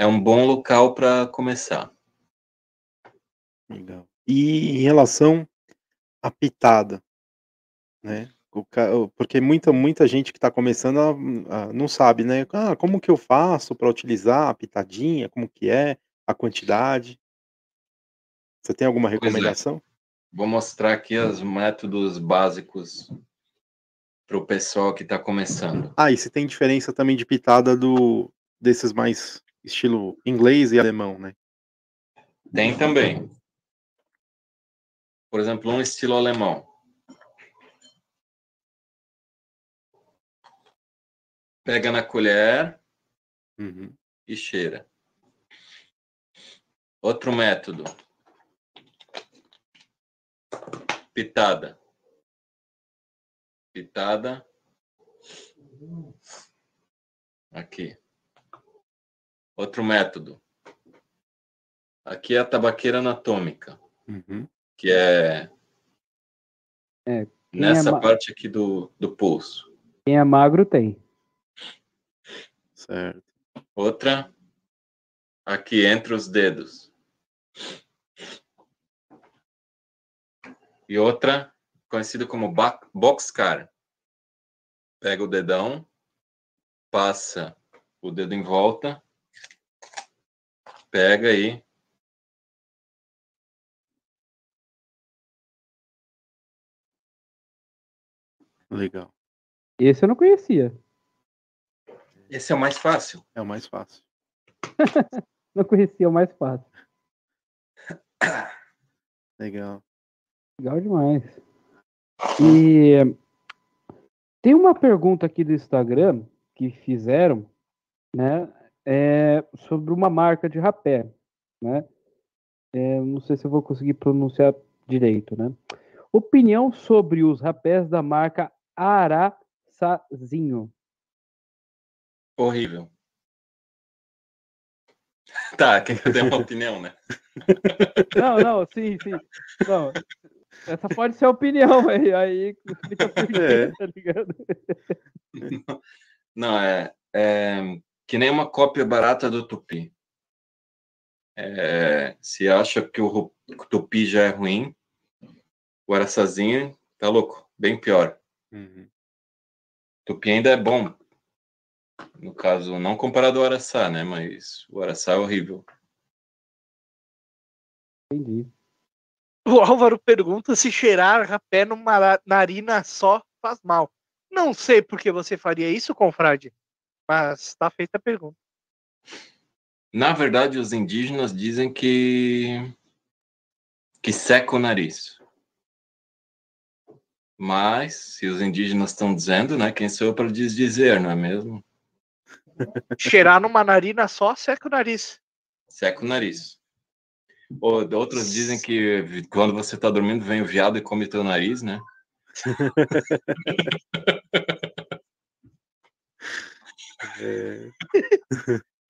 é um bom local para começar. Legal. E em relação à pitada, né? Porque muita, muita gente que está começando a- a- não sabe, né? Ah, como que eu faço para utilizar a pitadinha? Como que é? A quantidade? Você tem alguma é. recomendação? Vou mostrar aqui os métodos básicos para o pessoal que está começando. Ah, e se tem diferença também de pitada do desses mais estilo inglês e alemão, né? Tem também. Por exemplo, um estilo alemão. Pega na colher Uhum. e cheira. Outro método. Pitada. Pitada. Aqui. Outro método. Aqui é a tabaqueira anatômica, Uhum. que é, É, quem nessa é ma- parte aqui do, do pulso. Quem é magro tem. Certo. Outra, aqui entre os dedos. E outra, conhecida como boxcar. Pega o dedão, passa o dedo em volta, pega aí, Legal. Esse eu não conhecia. esse é o mais fácil. É o mais fácil. Não conhecia o mais fácil. Legal. Legal demais. E tem uma pergunta aqui do Instagram que fizeram, né? É, sobre uma marca de rapé, né? É, não sei se eu vou conseguir pronunciar direito, né? Opinião sobre os rapés da marca Araçazinho. Horrível. Tá, quem tem uma opinião, né? Não, não, sim, sim. Não, essa pode ser a opinião, aí, aí fica por É. tá ligado? Não, é, é que nem uma cópia barata do Tupi. É, se acha que o Tupi já é ruim, o Araçazinho tá louco, bem pior. Uhum. Tupi ainda é bom. No caso, não comparado ao Araçá, né? Mas o Araçá é horrível. Entendi. O Álvaro pergunta se cheirar rapé numa na- narina só faz mal. Não sei por que você faria isso, confrade, mas tá feita a pergunta. Na verdade, os indígenas dizem que que seca o nariz. Mas, se os indígenas estão dizendo, né? Quem sou eu para dizer, não é mesmo? Cheirar numa narina só seca o nariz. Seca o nariz. Ou, outros dizem que quando você tá dormindo, vem o viado e come teu nariz, né? É,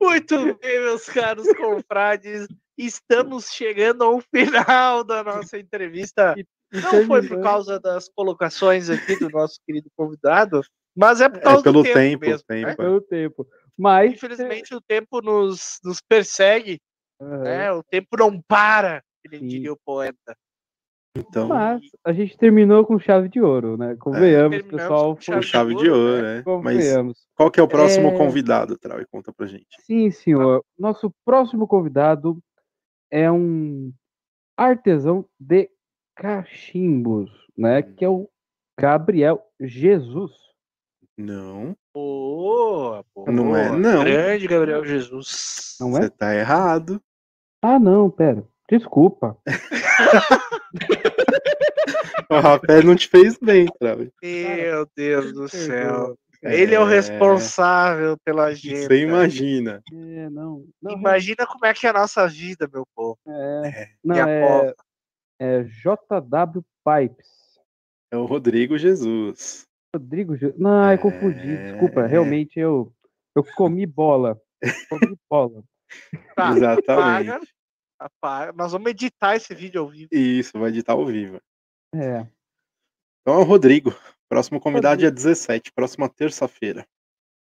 Muito bem, meus caros confrades. Estamos chegando ao final da nossa entrevista. Não foi por causa das colocações aqui do nosso querido convidado, mas é por é causa pelo do tempo, tempo, mesmo. tempo. né? é. Pelo tempo. Mas. Infelizmente o tempo nos, nos persegue, Aham. né? O tempo não para, Sim. diria o poeta. Então, Mas a gente terminou com chave de ouro, né? Convenhamos, Terminamos pessoal. com Foi... com chave de ouro, né? Mas Convenhamos. qual que é o próximo É. convidado, Trau? E conta pra gente. Sim, senhor. Nosso próximo convidado é um artesão de cachimbos, né? Que é o Gabriel Jesus. Não, Boa, boa. Não é, não. Grande Gabriel Jesus. Não é? você tá errado. Ah, não, pera. Desculpa. O rapé não te fez bem, Trau. Meu Deus do céu. Perdoa. Ele é o É. responsável pela agenda. Você imagina. É, não. não Imagina como é que é a nossa vida, meu povo. é, não, E a é, é JW Pipes. É o Rodrigo Jesus. Rodrigo Jesus. Não, eu confundi. Desculpa. É. Realmente eu, eu comi bola. Comi bola. Tá, Exatamente. Apaga. Nós vamos editar esse vídeo ao vivo. Isso, vai editar ao vivo. É. Então é o Rodrigo. Próximo convidado dia 17, próxima terça-feira.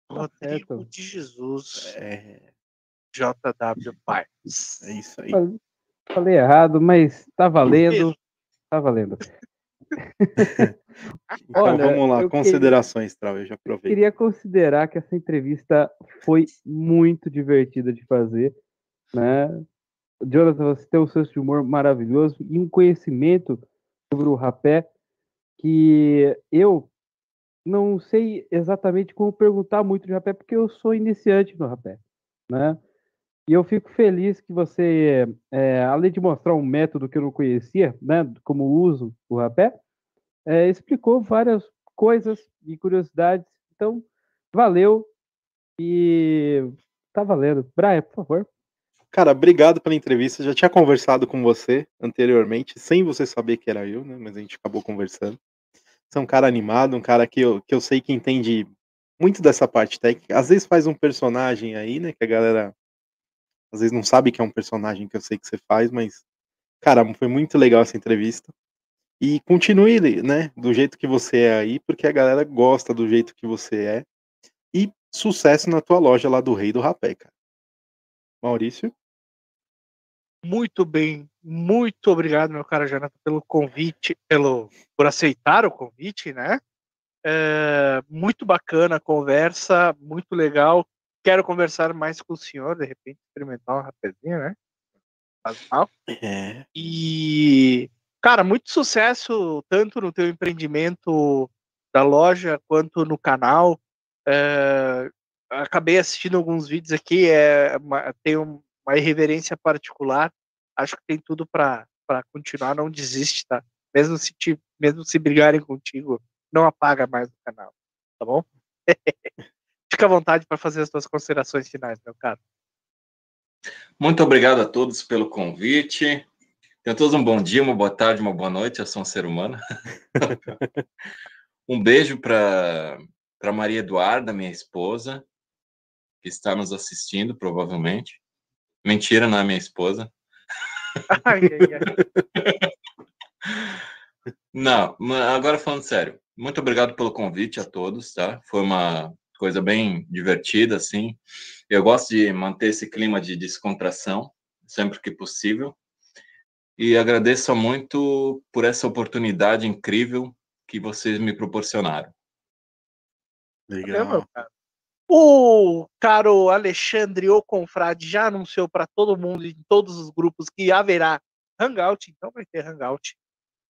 Tá Rodrigo de Jesus, É, JW Pipes. é isso aí. Falei- errado, mas tá valendo. Tá valendo. Então Olha, vamos lá, considerações, Trau, eu já aproveito. Queria considerar que essa entrevista foi muito divertida de fazer, né? Jonathan, você tem um senso de humor maravilhoso e um conhecimento sobre o rapé que eu não sei exatamente como perguntar muito de rapé, porque eu sou iniciante no rapé, né? E eu fico feliz que você, é, além de mostrar um método que eu não conhecia, né, como uso o rapé, é, explicou várias coisas e curiosidades. Então, valeu e tá valendo. Brian, por favor. Cara, obrigado pela entrevista. Já tinha conversado com você anteriormente, sem você saber que era eu, né? Mas a gente acabou conversando. Você é um cara animado, um cara que eu, que eu sei que entende muito dessa parte técnica. Às vezes faz um personagem aí, né? Que a galera às vezes não sabe que é um personagem que eu sei que você faz, mas, cara, foi muito legal essa entrevista. E continue, né, do jeito que você é aí, porque a galera gosta do jeito que você é. E sucesso na tua loja lá do Rei do Rapé, cara. Maurício? Muito bem, muito obrigado, meu cara Jonathan, pelo convite, pelo por aceitar o convite, né? É, muito bacana a conversa, muito legal. Quero conversar mais com o senhor, de repente experimentar uma rapezinha, né? Faz mal. É. E, cara, muito sucesso tanto no teu empreendimento da loja quanto no canal. É, acabei assistindo alguns vídeos aqui, é, tem uma irreverência particular. Acho que tem tudo para continuar, não desiste, tá? Mesmo se, te, mesmo se brigarem contigo, não apaga mais o canal, tá bom? Fica à vontade para fazer as suas considerações finais, meu caro. Muito obrigado a todos pelo convite. Tenham todos um bom dia, uma boa tarde, uma boa noite. Eu sou um ser humano. um beijo para Maria Eduarda, minha esposa, que está nos assistindo, provavelmente. Mentira, não é minha esposa. Ai, ai, ai. Não, agora falando sério, muito obrigado pelo convite a todos, tá? Foi uma coisa bem divertida, assim. Eu gosto de manter esse clima de descontração sempre que possível. E agradeço muito por essa oportunidade incrível que vocês me proporcionaram. Legal. O caro Alexandre O Confrade já anunciou para todo mundo, em todos os grupos, que haverá Hangout, então vai ter Hangout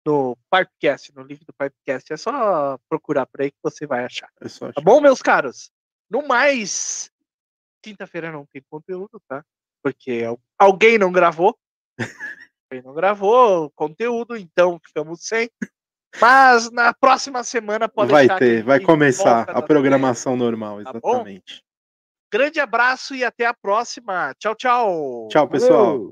no Pipecast, no link do Pipecast. É só procurar por aí que você vai achar. É achar. Tá bom, meus caros? No mais, quinta-feira não tem conteúdo, tá? Porque alguém não gravou. alguém não gravou conteúdo, então ficamos sem. Mas na próxima semana pode Vai ter, vai começar a programação normal, tá exatamente. Tá Grande abraço e até a próxima. Tchau, tchau. Tchau, pessoal. Valeu.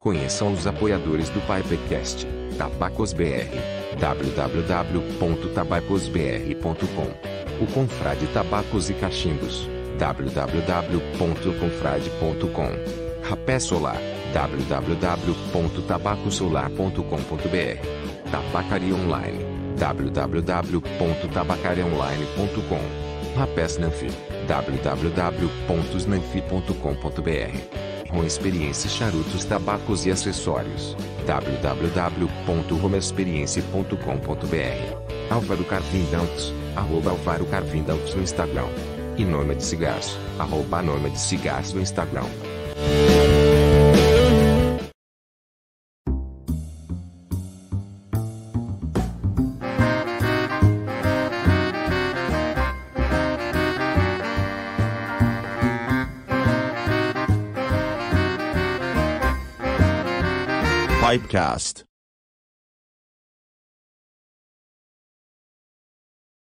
Conheçam os apoiadores do Pipecast. Tabacos BR. www.tabacosbr.com O Confrade Tabacos e Cachimbos. www.confrade.com Rapé Solar. www.tabacosolar.com.br Tabacaria Online. www.tabacariaonline.com Rapés Nanfi. www.snanfi.com.br Com Experiência Charutos Tabacos e Acessórios. www.romaexperiência.com.br Álvaro Carvindaltos. Arroba Álvaro Carvindaltos no Instagram. E Norma de Cigarros. Arroba Norma de Cigarros no Instagram. Pipecast.